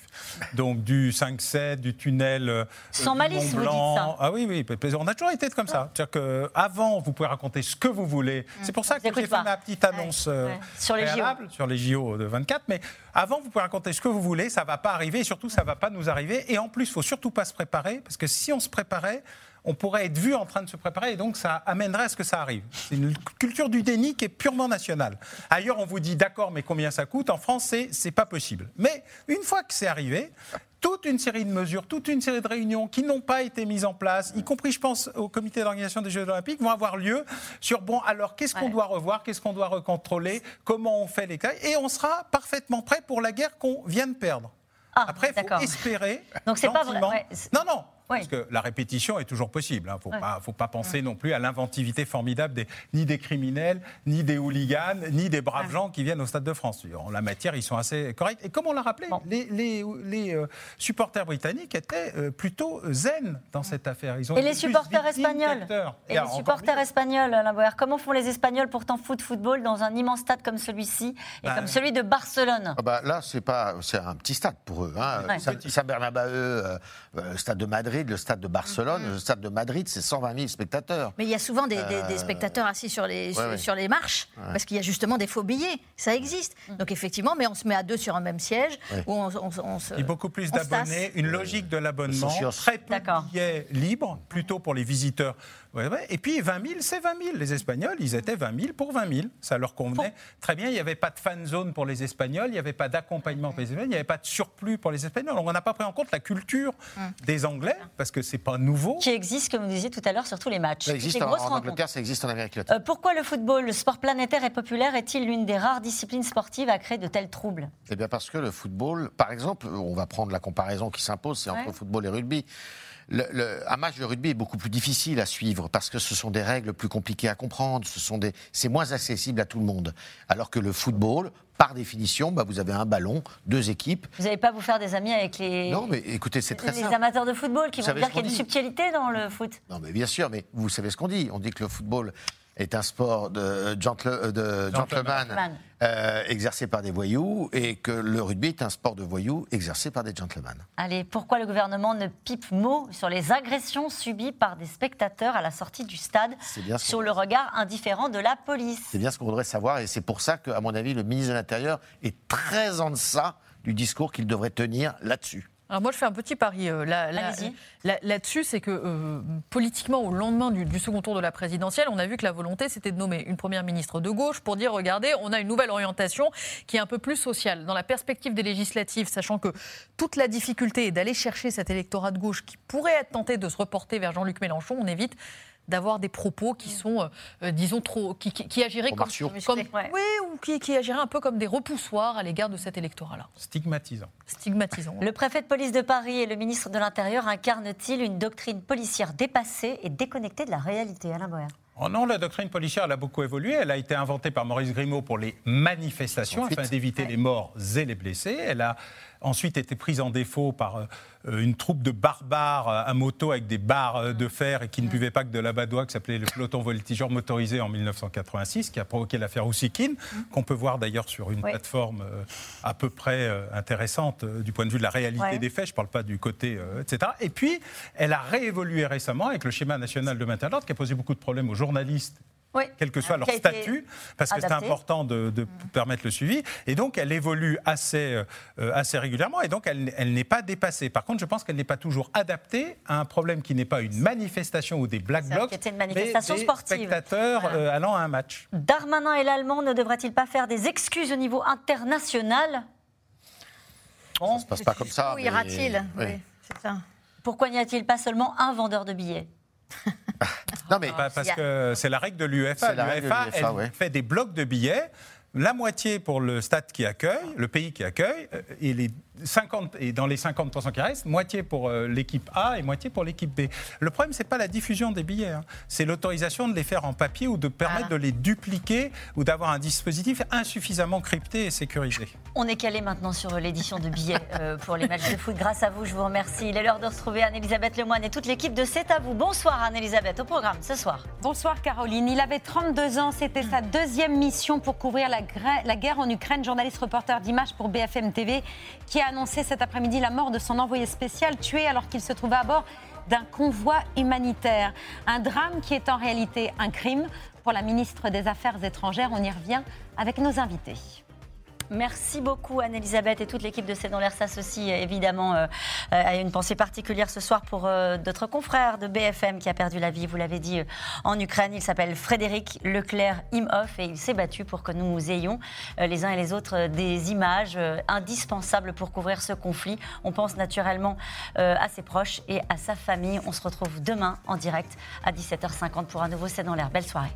B: Donc du 5-7, du tunnel... euh,
A: Sans
B: du
A: malice,
B: Mont
A: vous dites
B: Blanc.
A: ça.
B: Ah oui, oui. On a toujours été comme ça. C'est-à-dire qu'avant, vous pouvez raconter ce que vous voulez. C'est pour ça que j'ai fait ma petite annonce euh,
A: ouais. Sur les
B: préalable sur les JO de 24. Mais avant, vous pouvez raconter ce que vous voulez. Ça ne va pas arriver. Et surtout, ça ne va pas nous arriver. Et en plus, il ne faut surtout pas se préparer. Parce que si on se préparait, on pourrait être vu en train de se préparer et donc ça amènerait à ce que ça arrive. C'est une culture du déni qui est purement nationale. Ailleurs, on vous dit d'accord, mais combien ça coûte? En France, c'est pas possible. Mais une fois que c'est arrivé, toute une série de mesures, toute une série de réunions qui n'ont pas été mises en place, y compris, je pense, au comité d'organisation des Jeux Olympiques, vont avoir lieu sur bon, alors qu'est-ce qu'on
A: Ouais.
B: doit revoir, qu'est-ce qu'on doit recontrôler, comment on fait les cas, et on sera parfaitement prêt pour la guerre qu'on vient de perdre. Après, il faut espérer.
A: Donc c'est pas vrai, ouais,
B: Non, non.
A: Oui.
B: Parce que la répétition est toujours possible. Il ne faut,
A: Ouais.
B: pas, faut pas penser non plus à l'inventivité formidable des, ni des criminels, ni des hooligans, ni des braves gens qui viennent au Stade de France. En la matière, ils sont assez corrects. Et comme on l'a rappelé, les, les- les, euh, supporters britanniques étaient euh, plutôt zen dans cette affaire. Ils ont
A: Et les supporters espagnols. Et les supporters espagnols, Alain Boer, comment font les Espagnols pourtant foot football dans un immense stade comme celui-ci et
D: Bah,
A: comme celui de Barcelone?
D: Ah bah, là, c'est pas, c'est un petit stade pour eux. Hein.
A: Ouais.
D: Euh, euh, stade de Madrid, le stade de Barcelone.
A: Mm-hmm.
D: Le stade de Madrid, c'est 120 000 spectateurs.
C: Mais il y a souvent des, des- des
D: Euh,
C: spectateurs assis sur les,
D: ouais,
C: sur,
D: ouais.
C: sur les marches,
D: Ouais.
C: parce qu'il y a justement des faux billets. Ça existe. Donc effectivement, mais on se met à deux sur un même siège,
B: Ouais.
C: où on, on- on se.
B: Il y a beaucoup plus d'abonnés, une logique de l'abonnement, très peu de billets libres, plutôt pour les visiteurs. Ouais, ouais. Et puis 20 000, c'est 20 000. Les Espagnols, ils étaient 20 000 pour 20 000. Ça leur convenait très bien. Il n'y avait pas de fan zone pour les Espagnols, il n'y avait pas d'accompagnement pour les Espagnols, il n'y avait pas de surplus pour les Espagnols. Donc on n'a pas pris en compte la culture des Anglais, parce que c'est pas nouveau.
A: qui existe, comme vous disiez tout à l'heure, sur tous les matchs.
D: Ça existe en,
A: grosses
D: en
A: rencontres.
D: Angleterre, ça existe en Amérique latine.
A: Euh, pourquoi le football, le sport planétaire et populaire, est-il l'une des rares disciplines sportives à créer de tels troubles?
D: Eh bien parce que le football, par exemple, on va prendre la comparaison qui s'impose, c'est entre football et rugby. Le- le- un match de rugby est beaucoup plus difficile à suivre parce que ce sont des règles plus compliquées à comprendre, ce sont des, c'est moins accessible à tout le monde. Alors que le football, par définition, bah, vous avez un ballon, deux équipes.
A: Vous n'allez pas vous faire des amis avec les,
D: Non, mais écoutez, c'est très
A: les
D: simple.
A: amateurs de football qui
D: Vous
A: vont dire qu'il y a une subtilité dans le foot
D: Non, mais bien sûr, mais vous savez ce qu'on dit. On dit que le football est un sport de, gentle- euh, de gentleman
A: Gentleman.
D: euh, exercé par des voyous et que le rugby est un sport de voyous exercé par des gentlemen.
A: Allez, pourquoi le gouvernement ne pipe mot sur les agressions subies par des spectateurs à la sortie du stade
D: bien
A: sur le regard indifférent de la police
D: C'est bien ce qu'on voudrait savoir et c'est pour ça qu'à mon avis, le ministre de l'Intérieur est très en deçà du discours qu'il devrait tenir là-dessus.
E: Alors moi, je fais un petit pari euh, là- là-
A: Allez-y.
E: là- là-dessus, c'est que euh, politiquement, au lendemain du, du second tour de la présidentielle, on a vu que la volonté, c'était de nommer une première ministre de gauche pour dire, regardez, on a une nouvelle orientation qui est un peu plus sociale. Dans la perspective des législatives, sachant que toute la difficulté est d'aller chercher cet électorat de gauche qui pourrait être tenté de se reporter vers Jean-Luc Mélenchon, on évite d'avoir des propos qui sont, euh, euh, disons, trop, qui, qui- qui agiraient
D: Trop
E: comme, oui, ou qui, qui agiraient un peu comme des repoussoirs à l'égard de cet électorat-là.
B: Stigmatisant.
E: Stigmatisant.
A: Le préfet de police de Paris et le ministre de l'Intérieur incarnent-ils une doctrine policière dépassée et déconnectée de la réalité Alain Boer?
B: Oh non, la doctrine policière, elle a beaucoup évolué. Elle a été inventée par Maurice Grimaud pour les manifestations, afin d'éviter les morts et les blessés. Elle a ensuite été prise en défaut par euh, une troupe de barbares euh, à moto avec des barres euh, de fer et qui ne buvaient pas que de la badoie, qui s'appelait le peloton voltigeur motorisé en 1986, qui a provoqué l'affaire Ousikine, qu'on peut voir d'ailleurs sur une
A: Oui.
B: plateforme à peu près intéressante du point de vue de la réalité
A: Ouais.
B: des faits. Je ne parle pas du côté, etc. Et puis, elle a réévolué récemment avec le schéma national de maintien de l'ordre, qui a posé beaucoup de problèmes aux journalistes
A: Oui.
B: quel que soit
A: Qui
B: leur statut, parce que c'est important de, de permettre le suivi. Et donc, elle évolue assez, euh, assez régulièrement, et donc elle, elle n'est pas dépassée. Par contre, je pense qu'elle n'est pas toujours adaptée à un problème qui n'est pas une manifestation ou des black blocs,
A: qui était une
B: mais
A: manifestation
B: des
A: sportive.
B: spectateurs
A: Voilà.
B: euh, allant à un match.
A: Darmanin et l'Allemand ne devraient-ils pas faire des excuses au niveau international?
D: Ça se passe pas comme ça.
C: Où
D: mais-
C: ira-t-il
D: Oui.
C: Oui.
A: Pourquoi n'y a-t-il pas seulement un vendeur de billets? <laughs> <laughs>
D: Non, mais
B: Pas- parce que c'est la règle de l'UEFA. L'UEFA,
D: l'UEFA,
B: elle
D: ouais.
B: fait des blocs de billets. La moitié pour le stade qui accueille, le pays qui accueille, euh, et, les 50, et dans les 50% qui restent, moitié pour euh, l'équipe A et moitié pour l'équipe B. Le problème, c'est pas la diffusion des billets, hein. c'est l'autorisation de les faire en papier ou de permettre de les dupliquer ou d'avoir un dispositif insuffisamment crypté et sécurisé.
A: On est calé maintenant sur l'édition de billets <laughs> euh, pour les matchs de foot. Grâce à vous, je vous remercie. Il est l'heure de retrouver Anne-Elisabeth Lemoine et toute l'équipe de C'est à vous. Bonsoir Anne-Elisabeth, au programme ce soir.
W: Bonsoir Caroline. Il avait 32 ans, c'était sa deuxième mission pour couvrir la, guerre en Ukraine. Journaliste reporter d'images pour BFM TV qui a annoncé cet après-midi la mort de son envoyé spécial tué alors qu'il se trouvait à bord d'un convoi humanitaire. Un drame qui est en réalité un crime. Pour la ministre des Affaires étrangères, on y revient avec nos invités.
A: Merci beaucoup Anne-Elisabeth et toute l'équipe de C'est dans l'air s'associe évidemment euh, à une pensée particulière ce soir pour euh, notre confrère de BFM qui a perdu la vie, vous l'avez dit, euh, en Ukraine. Il s'appelle Frédéric Leclerc Imhoff et il s'est battu pour que nous ayons euh, les uns et les autres des images indispensables pour couvrir ce conflit. On pense naturellement à ses proches et à sa famille. On se retrouve demain en direct à 17h50 pour un nouveau C'est dans l'air. Belle soirée.